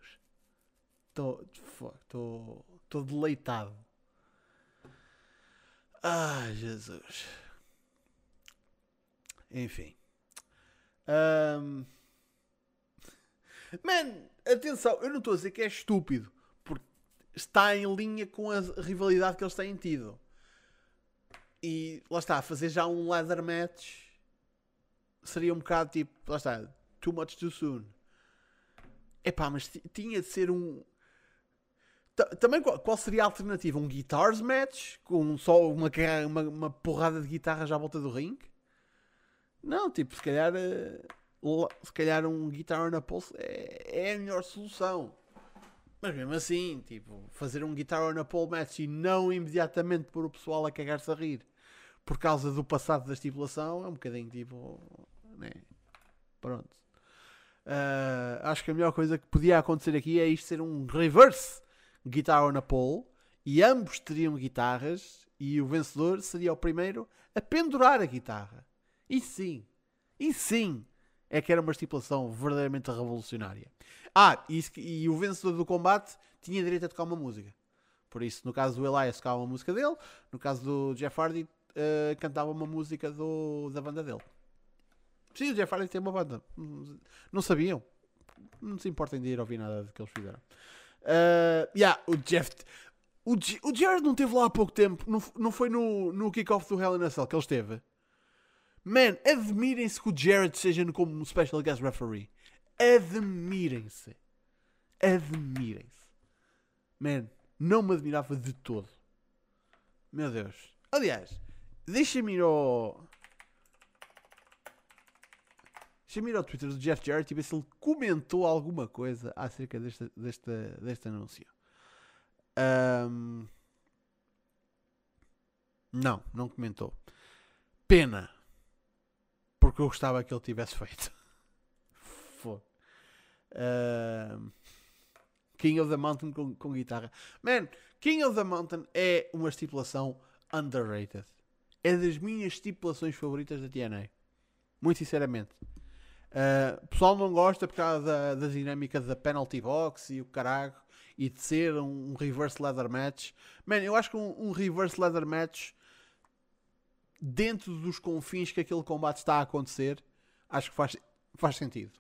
Estou. Deleitado. Ai, Jesus. Enfim. Um... Man, atenção, eu não estou a dizer que é estúpido, porque está em linha com a rivalidade que eles têm tido. E lá está, fazer já um ladder match seria um bocado tipo, lá está, too much too soon. Epá, mas tinha de ser um. Também qual, qual, seria a alternativa? Um guitars match? Com só uma, uma, uma porrada de guitarras à volta do ringue? Não, tipo, se calhar. Eh, se calhar um guitar na pulse é, é a melhor solução. Mas mesmo assim, tipo, fazer um guitar na pole match e não imediatamente pôr o pessoal a cagar-se a rir por causa do passado da estipulação é um bocadinho tipo. Né? Pronto. Uh, acho que a melhor coisa que podia acontecer aqui é isto ser um reverse guitar na pole e ambos teriam guitarras e o vencedor seria o primeiro a pendurar a guitarra. E sim, e sim, é que era uma estipulação verdadeiramente revolucionária. Ah, e, e, o vencedor do combate tinha direito a tocar uma música. Por isso, no caso do Elias, tocava uma música dele, no caso do Jeff Hardy, uh, cantava uma música do, da banda dele. Sim, o Jeff Hardy tem uma banda. Não sabiam? Não se importem de ir ouvir nada do que eles fizeram. Uh, yeah, o Jeff. O, G, o Jared não esteve lá há pouco tempo. Não, não foi no, no kickoff do Hell in a Cell que ele esteve. Man, admirem-se que o Jared seja como um special guest referee. Admirem-se. Admirem-se. Man, não me admirava de todo. Meu Deus. Aliás, deixa-me ir ao. Deixa-me ir ao Twitter do Jeff Jarrett e ver se ele comentou alguma coisa acerca deste, deste, deste anúncio. Um... Não, não comentou. Pena porque eu gostava que ele tivesse feito. Foda. Uh, King of the Mountain com, com, guitarra. Man, King of the Mountain é uma estipulação underrated. É das minhas estipulações favoritas da TNA. Muito sinceramente. Uh, o pessoal não gosta por causa da, da dinâmica da penalty box e o caralho e de ser um, um reverse ladder match. Man, eu acho que um, um reverse ladder match dentro dos confins que aquele combate está a acontecer, acho que faz, faz sentido.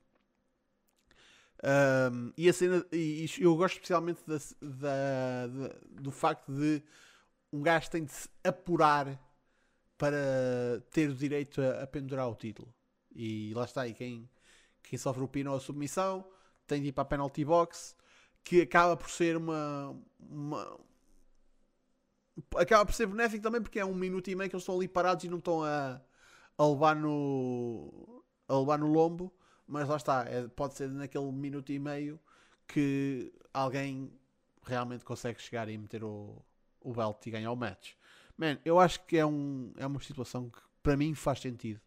Um, e a cena, e, eu gosto especialmente da, da, da, do facto de um gajo tem de se apurar para ter o direito a, a pendurar o título. E lá está, e quem, quem sofre o pino ou a submissão tem de ir para a penalty box, que acaba por ser uma, uma, acaba por ser benéfico também porque é um minuto e meio que eles estão ali parados e não estão a, a levar no a levar no lombo, mas lá está, é, pode ser naquele minuto e meio que alguém realmente consegue chegar e meter o, o belt e ganhar o match. Man, eu acho que é, um, é uma situação que para mim faz sentido.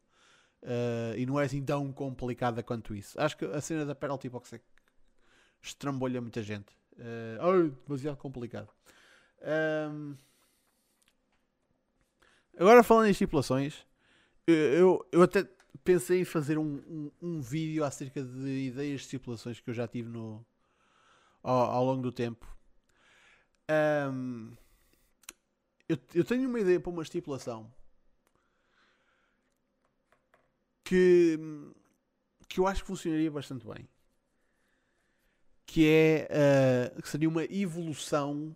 Uh, e não é assim tão complicada quanto isso. Acho que a cena da penalty box é que estrambolha muita gente. Uh, oh, demasiado complicado. Um, agora falando em estipulações, eu, eu até pensei em fazer um, um, um, vídeo acerca de ideias de estipulações que eu já tive no, ao, ao longo do tempo. Um, eu, eu tenho uma ideia para uma estipulação que, que eu acho que funcionaria bastante bem. Que é uh, que seria uma evolução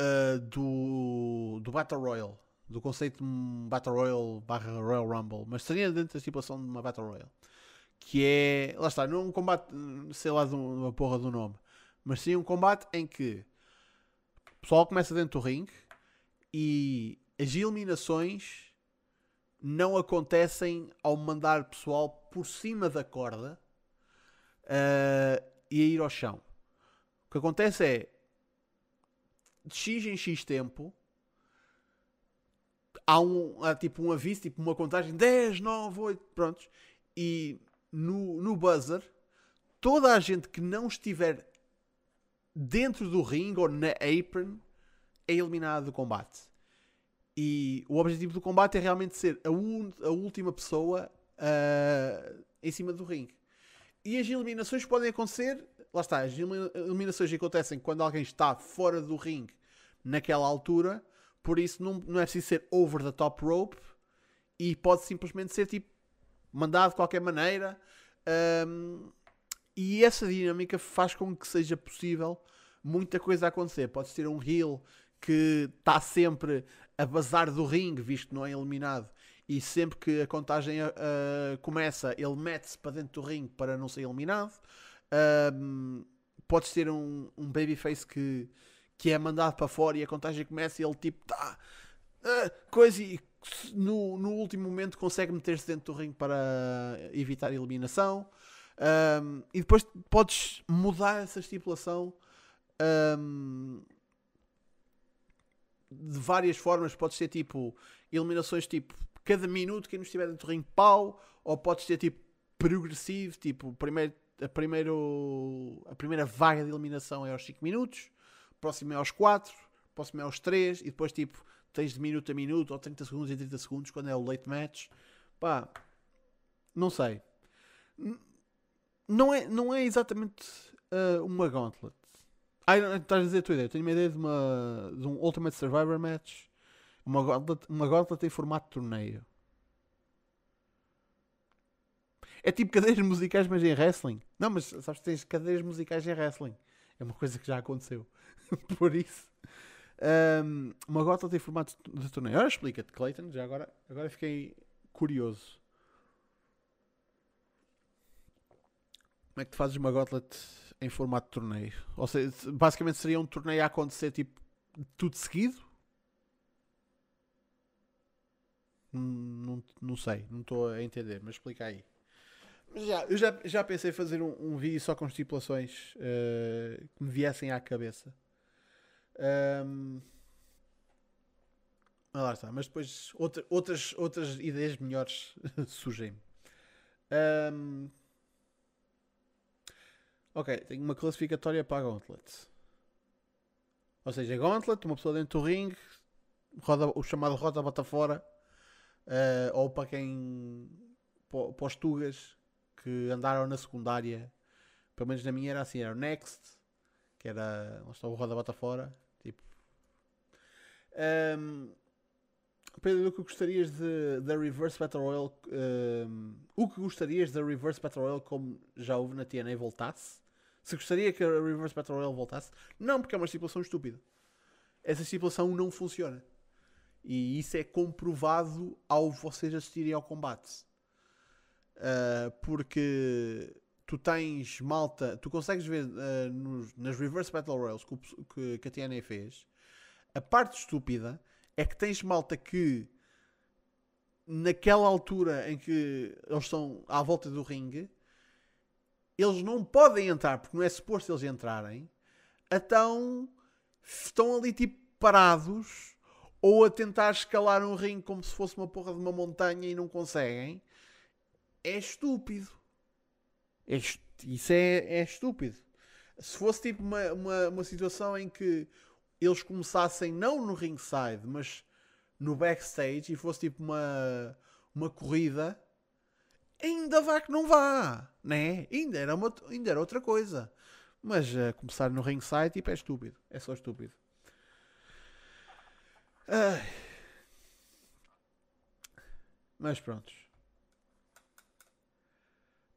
uh, do, do Battle Royale. Do conceito de Battle Royale barra Royal Rumble. Mas seria dentro da estipulação de uma Battle Royale. Que é. Lá está, não é combate, sei lá, de uma porra do nome. Mas seria um combate em que o pessoal começa dentro do ringue e as eliminações não acontecem ao mandar pessoal por cima da corda uh, e a ir ao chão. O que acontece é de X em X tempo há, um, há tipo um aviso, tipo uma contagem 10, 9, 8, prontos. E no, no buzzer, toda a gente que não estiver dentro do ringue ou na apron é eliminada do combate. E o objetivo do combate é realmente ser a, un, a última pessoa uh, em cima do ringue. E as eliminações podem acontecer, lá está, as eliminações acontecem quando alguém está fora do ringue naquela altura, por isso não, não é preciso ser over the top rope e pode simplesmente ser tipo mandado de qualquer maneira. Um, e essa dinâmica faz com que seja possível muita coisa acontecer. Pode ser um heel que está sempre a bazar do ringue, visto que não é eliminado, e sempre que a contagem uh, começa, ele mete-se para dentro do ringue para não ser eliminado. Um, pode ser um, um babyface que, que é mandado para fora e a contagem começa e ele tipo tá uh, coisa e no, no último momento consegue meter-se dentro do ringue para evitar a eliminação. Um, e depois podes mudar essa estipulação um, de várias formas. Pode ser tipo eliminações tipo cada minuto quem não estiver dentro do ringue pau, ou pode ser tipo progressivo, tipo primeiro, a, primeiro, a primeira vaga de eliminação é aos 5 minutos, próximo é aos 4, próximo é aos 3, e depois tipo tens de minuto a minuto ou 30 segundos em 30 segundos quando é o late match. Pá, não sei. Não é, não é exatamente uh, uma gauntlet. Ah, estás a dizer a tua ideia. Eu tenho uma ideia de, uma, de um Ultimate Survivor match. Uma gauntlet, uma gauntlet em formato de torneio. É tipo cadeiras musicais, mas em wrestling. Não, mas sabes que tens cadeiras musicais em wrestling. É uma coisa que já aconteceu. Por isso. Um, uma gauntlet em formato de torneio. Ora, explica-te, Clayton. Já agora, agora fiquei curioso. Como é que tu fazes uma gauntlet em formato de torneio? Ou seja, basicamente seria um torneio a acontecer tipo tudo seguido? Não, não sei, não estou a entender, mas explica aí. Já, eu já, já pensei em fazer um, um vídeo só com estipulações uh, que me viessem à cabeça. Um, lá está, mas depois outra, outras, outras ideias melhores surgem-me. Um, Ok, tenho uma classificatória para a Gauntlet. Ou seja, Gauntlet, uma pessoa dentro do ringue, roda, o chamado roda bota fora, uh, ou para quem, para os Tugas que andaram na secundária, pelo menos na minha era assim, era o Next, que era, lá está o roda bota fora, tipo. Um, Pedro, o que gostarias de, da Reverse Battle Royale? Um, o que gostarias da Reverse Battle Royale como já houve na TNA voltasse? Se gostaria que a Reverse Battle Royale voltasse, não, porque é uma estipulação estúpida. Essa estipulação não funciona. E isso é comprovado ao vocês assistirem ao combate. Uh, porque tu tens malta, tu consegues ver uh, nos, nas Reverse Battle Royals que, que, que a TNA fez. A parte estúpida é que tens malta que naquela altura em que eles estão à volta do ringue eles não podem entrar, porque não é suposto eles entrarem, então estão ali tipo parados ou a tentar escalar um ringue como se fosse uma porra de uma montanha e não conseguem, é estúpido. É, isso é, é estúpido. Se fosse tipo uma, uma, uma situação em que eles começassem não no ringside, mas no backstage e fosse tipo uma, uma corrida, ainda vá que não vá, né? Ainda era, uma, ainda era outra coisa. Mas uh, começar no ringside tipo, é estúpido. É só estúpido. Ai. Mas prontos.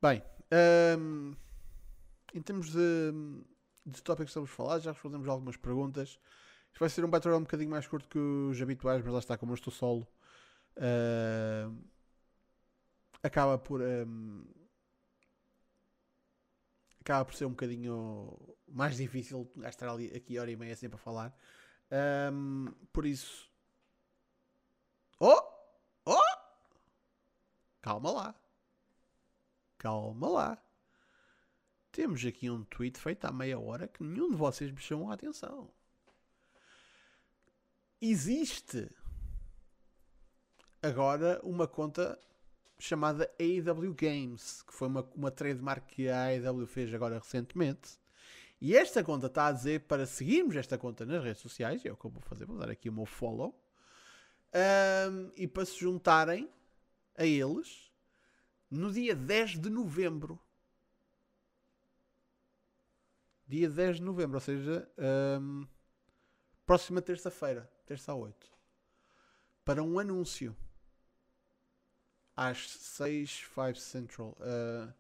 Bem, um, em termos de, de tópicos que estamos a falar, já respondemos algumas perguntas. Isto vai ser um Battle um bocadinho mais curto que os habituais, mas lá está, como eu estou solo, uh, acaba por. Um, acaba por ser um bocadinho mais difícil gastar ali, aqui hora e meia sempre a falar. Um, por isso. Oh! Oh! Calma lá. Calma lá. Temos aqui um tweet feito há meia hora que nenhum de vocês me chamou a atenção. Existe agora uma conta chamada AEW Games, que foi uma, uma trademark que a AEW fez agora recentemente. E esta conta está a dizer para seguirmos esta conta nas redes sociais, é o que eu vou fazer, vou dar aqui o meu follow, um, e para se juntarem a eles no dia 10 de novembro. Dia 10 de novembro, ou seja, um, próxima terça-feira, terça a 8, para um anúncio às 6, 5 Central. Uh,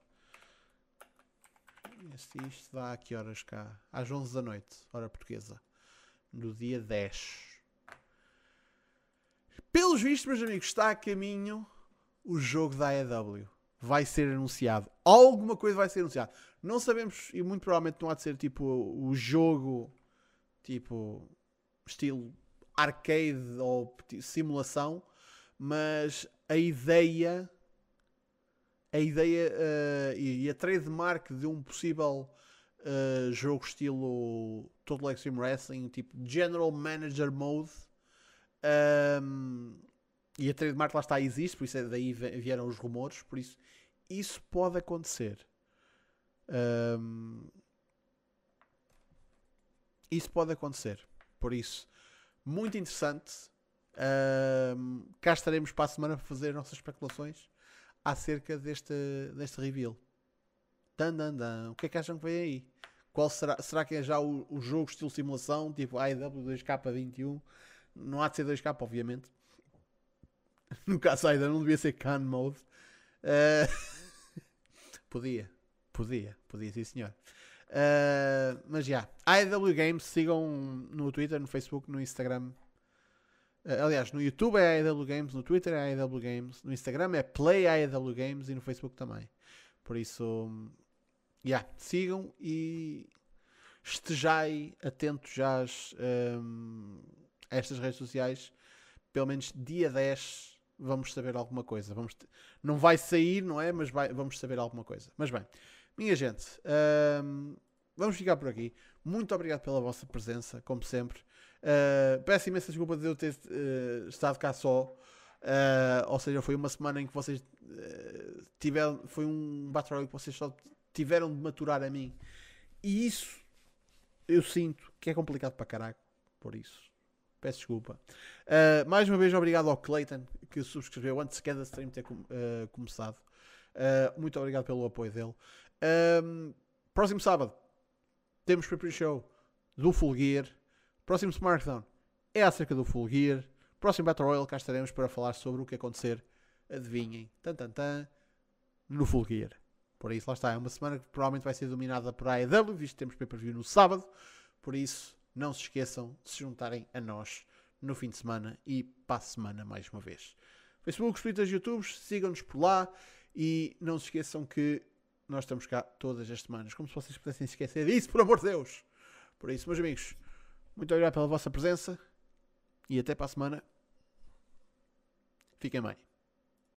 isto dá a que horas cá? Às 11 da noite, hora portuguesa. No dia 10. Pelos vistos, meus amigos, está a caminho o jogo da AEW. Vai ser anunciado. Alguma coisa vai ser anunciada. Não sabemos, e muito provavelmente não há de ser tipo o jogo, tipo, estilo arcade ou simulação, mas a ideia a ideia uh, e a trademark de um possível uh, jogo estilo Total Extreme Wrestling, tipo General Manager Mode. Um, e a trademark lá está, existe, por isso é daí vieram os rumores, por isso isso pode acontecer. Um, isso pode acontecer. Por isso, muito interessante. Um, cá estaremos para a semana para fazer nossas especulações acerca deste, deste reveal. Dan, dan, dan. O que é que acham que vem aí? Qual será, será que é já o, o jogo estilo simulação, tipo AEW 2K21? Não há de ser 2K, obviamente. No ainda não devia ser Can Mode. Uh, podia, podia, podia, sim senhor. Uh, mas já, yeah. AEW Games, sigam no Twitter, no Facebook, no Instagram Uh, aliás, no YouTube é AEW Games, no Twitter é AEW Games, no Instagram é Play AEW Games e no Facebook também. Por isso, yeah, sigam e estejai atentos já às, um, a estas redes sociais. Pelo menos dia 10 vamos saber alguma coisa. Vamos não vai sair, não é? Mas vai, vamos saber alguma coisa. Mas bem, minha gente, um, vamos ficar por aqui. Muito obrigado pela vossa presença, como sempre. Uh, peço imensa desculpa de eu ter uh, estado cá só. Uh, ou seja, foi uma semana em que vocês tiveram. Foi um Battle que vocês só tiveram de maturar a mim. E isso eu sinto que é complicado para caraco. Por isso, peço desculpa. mais uma vez, obrigado ao Clayton que subscreveu antes sequer da stream ter começado. muito obrigado pelo apoio dele. próximo sábado temos pre show do Full Gear. Próximo SmackDown é acerca do Full Gear. Próximo Battle Royale cá estaremos para falar sobre o que acontecer, adivinhem, tan tan tan, no Full Gear. Por isso, lá está, é uma semana que provavelmente vai ser dominada por AEW, visto que temos pay-per-view no sábado. Por isso, não se esqueçam de se juntarem a nós no fim de semana e para a semana mais uma vez. Facebook, Twitter, YouTube, sigam-nos por lá e não se esqueçam que nós estamos cá todas as semanas, como se vocês pudessem esquecer disso, por amor de Deus. Por isso, meus amigos, muito obrigado pela vossa presença e até para a semana. Fiquem bem.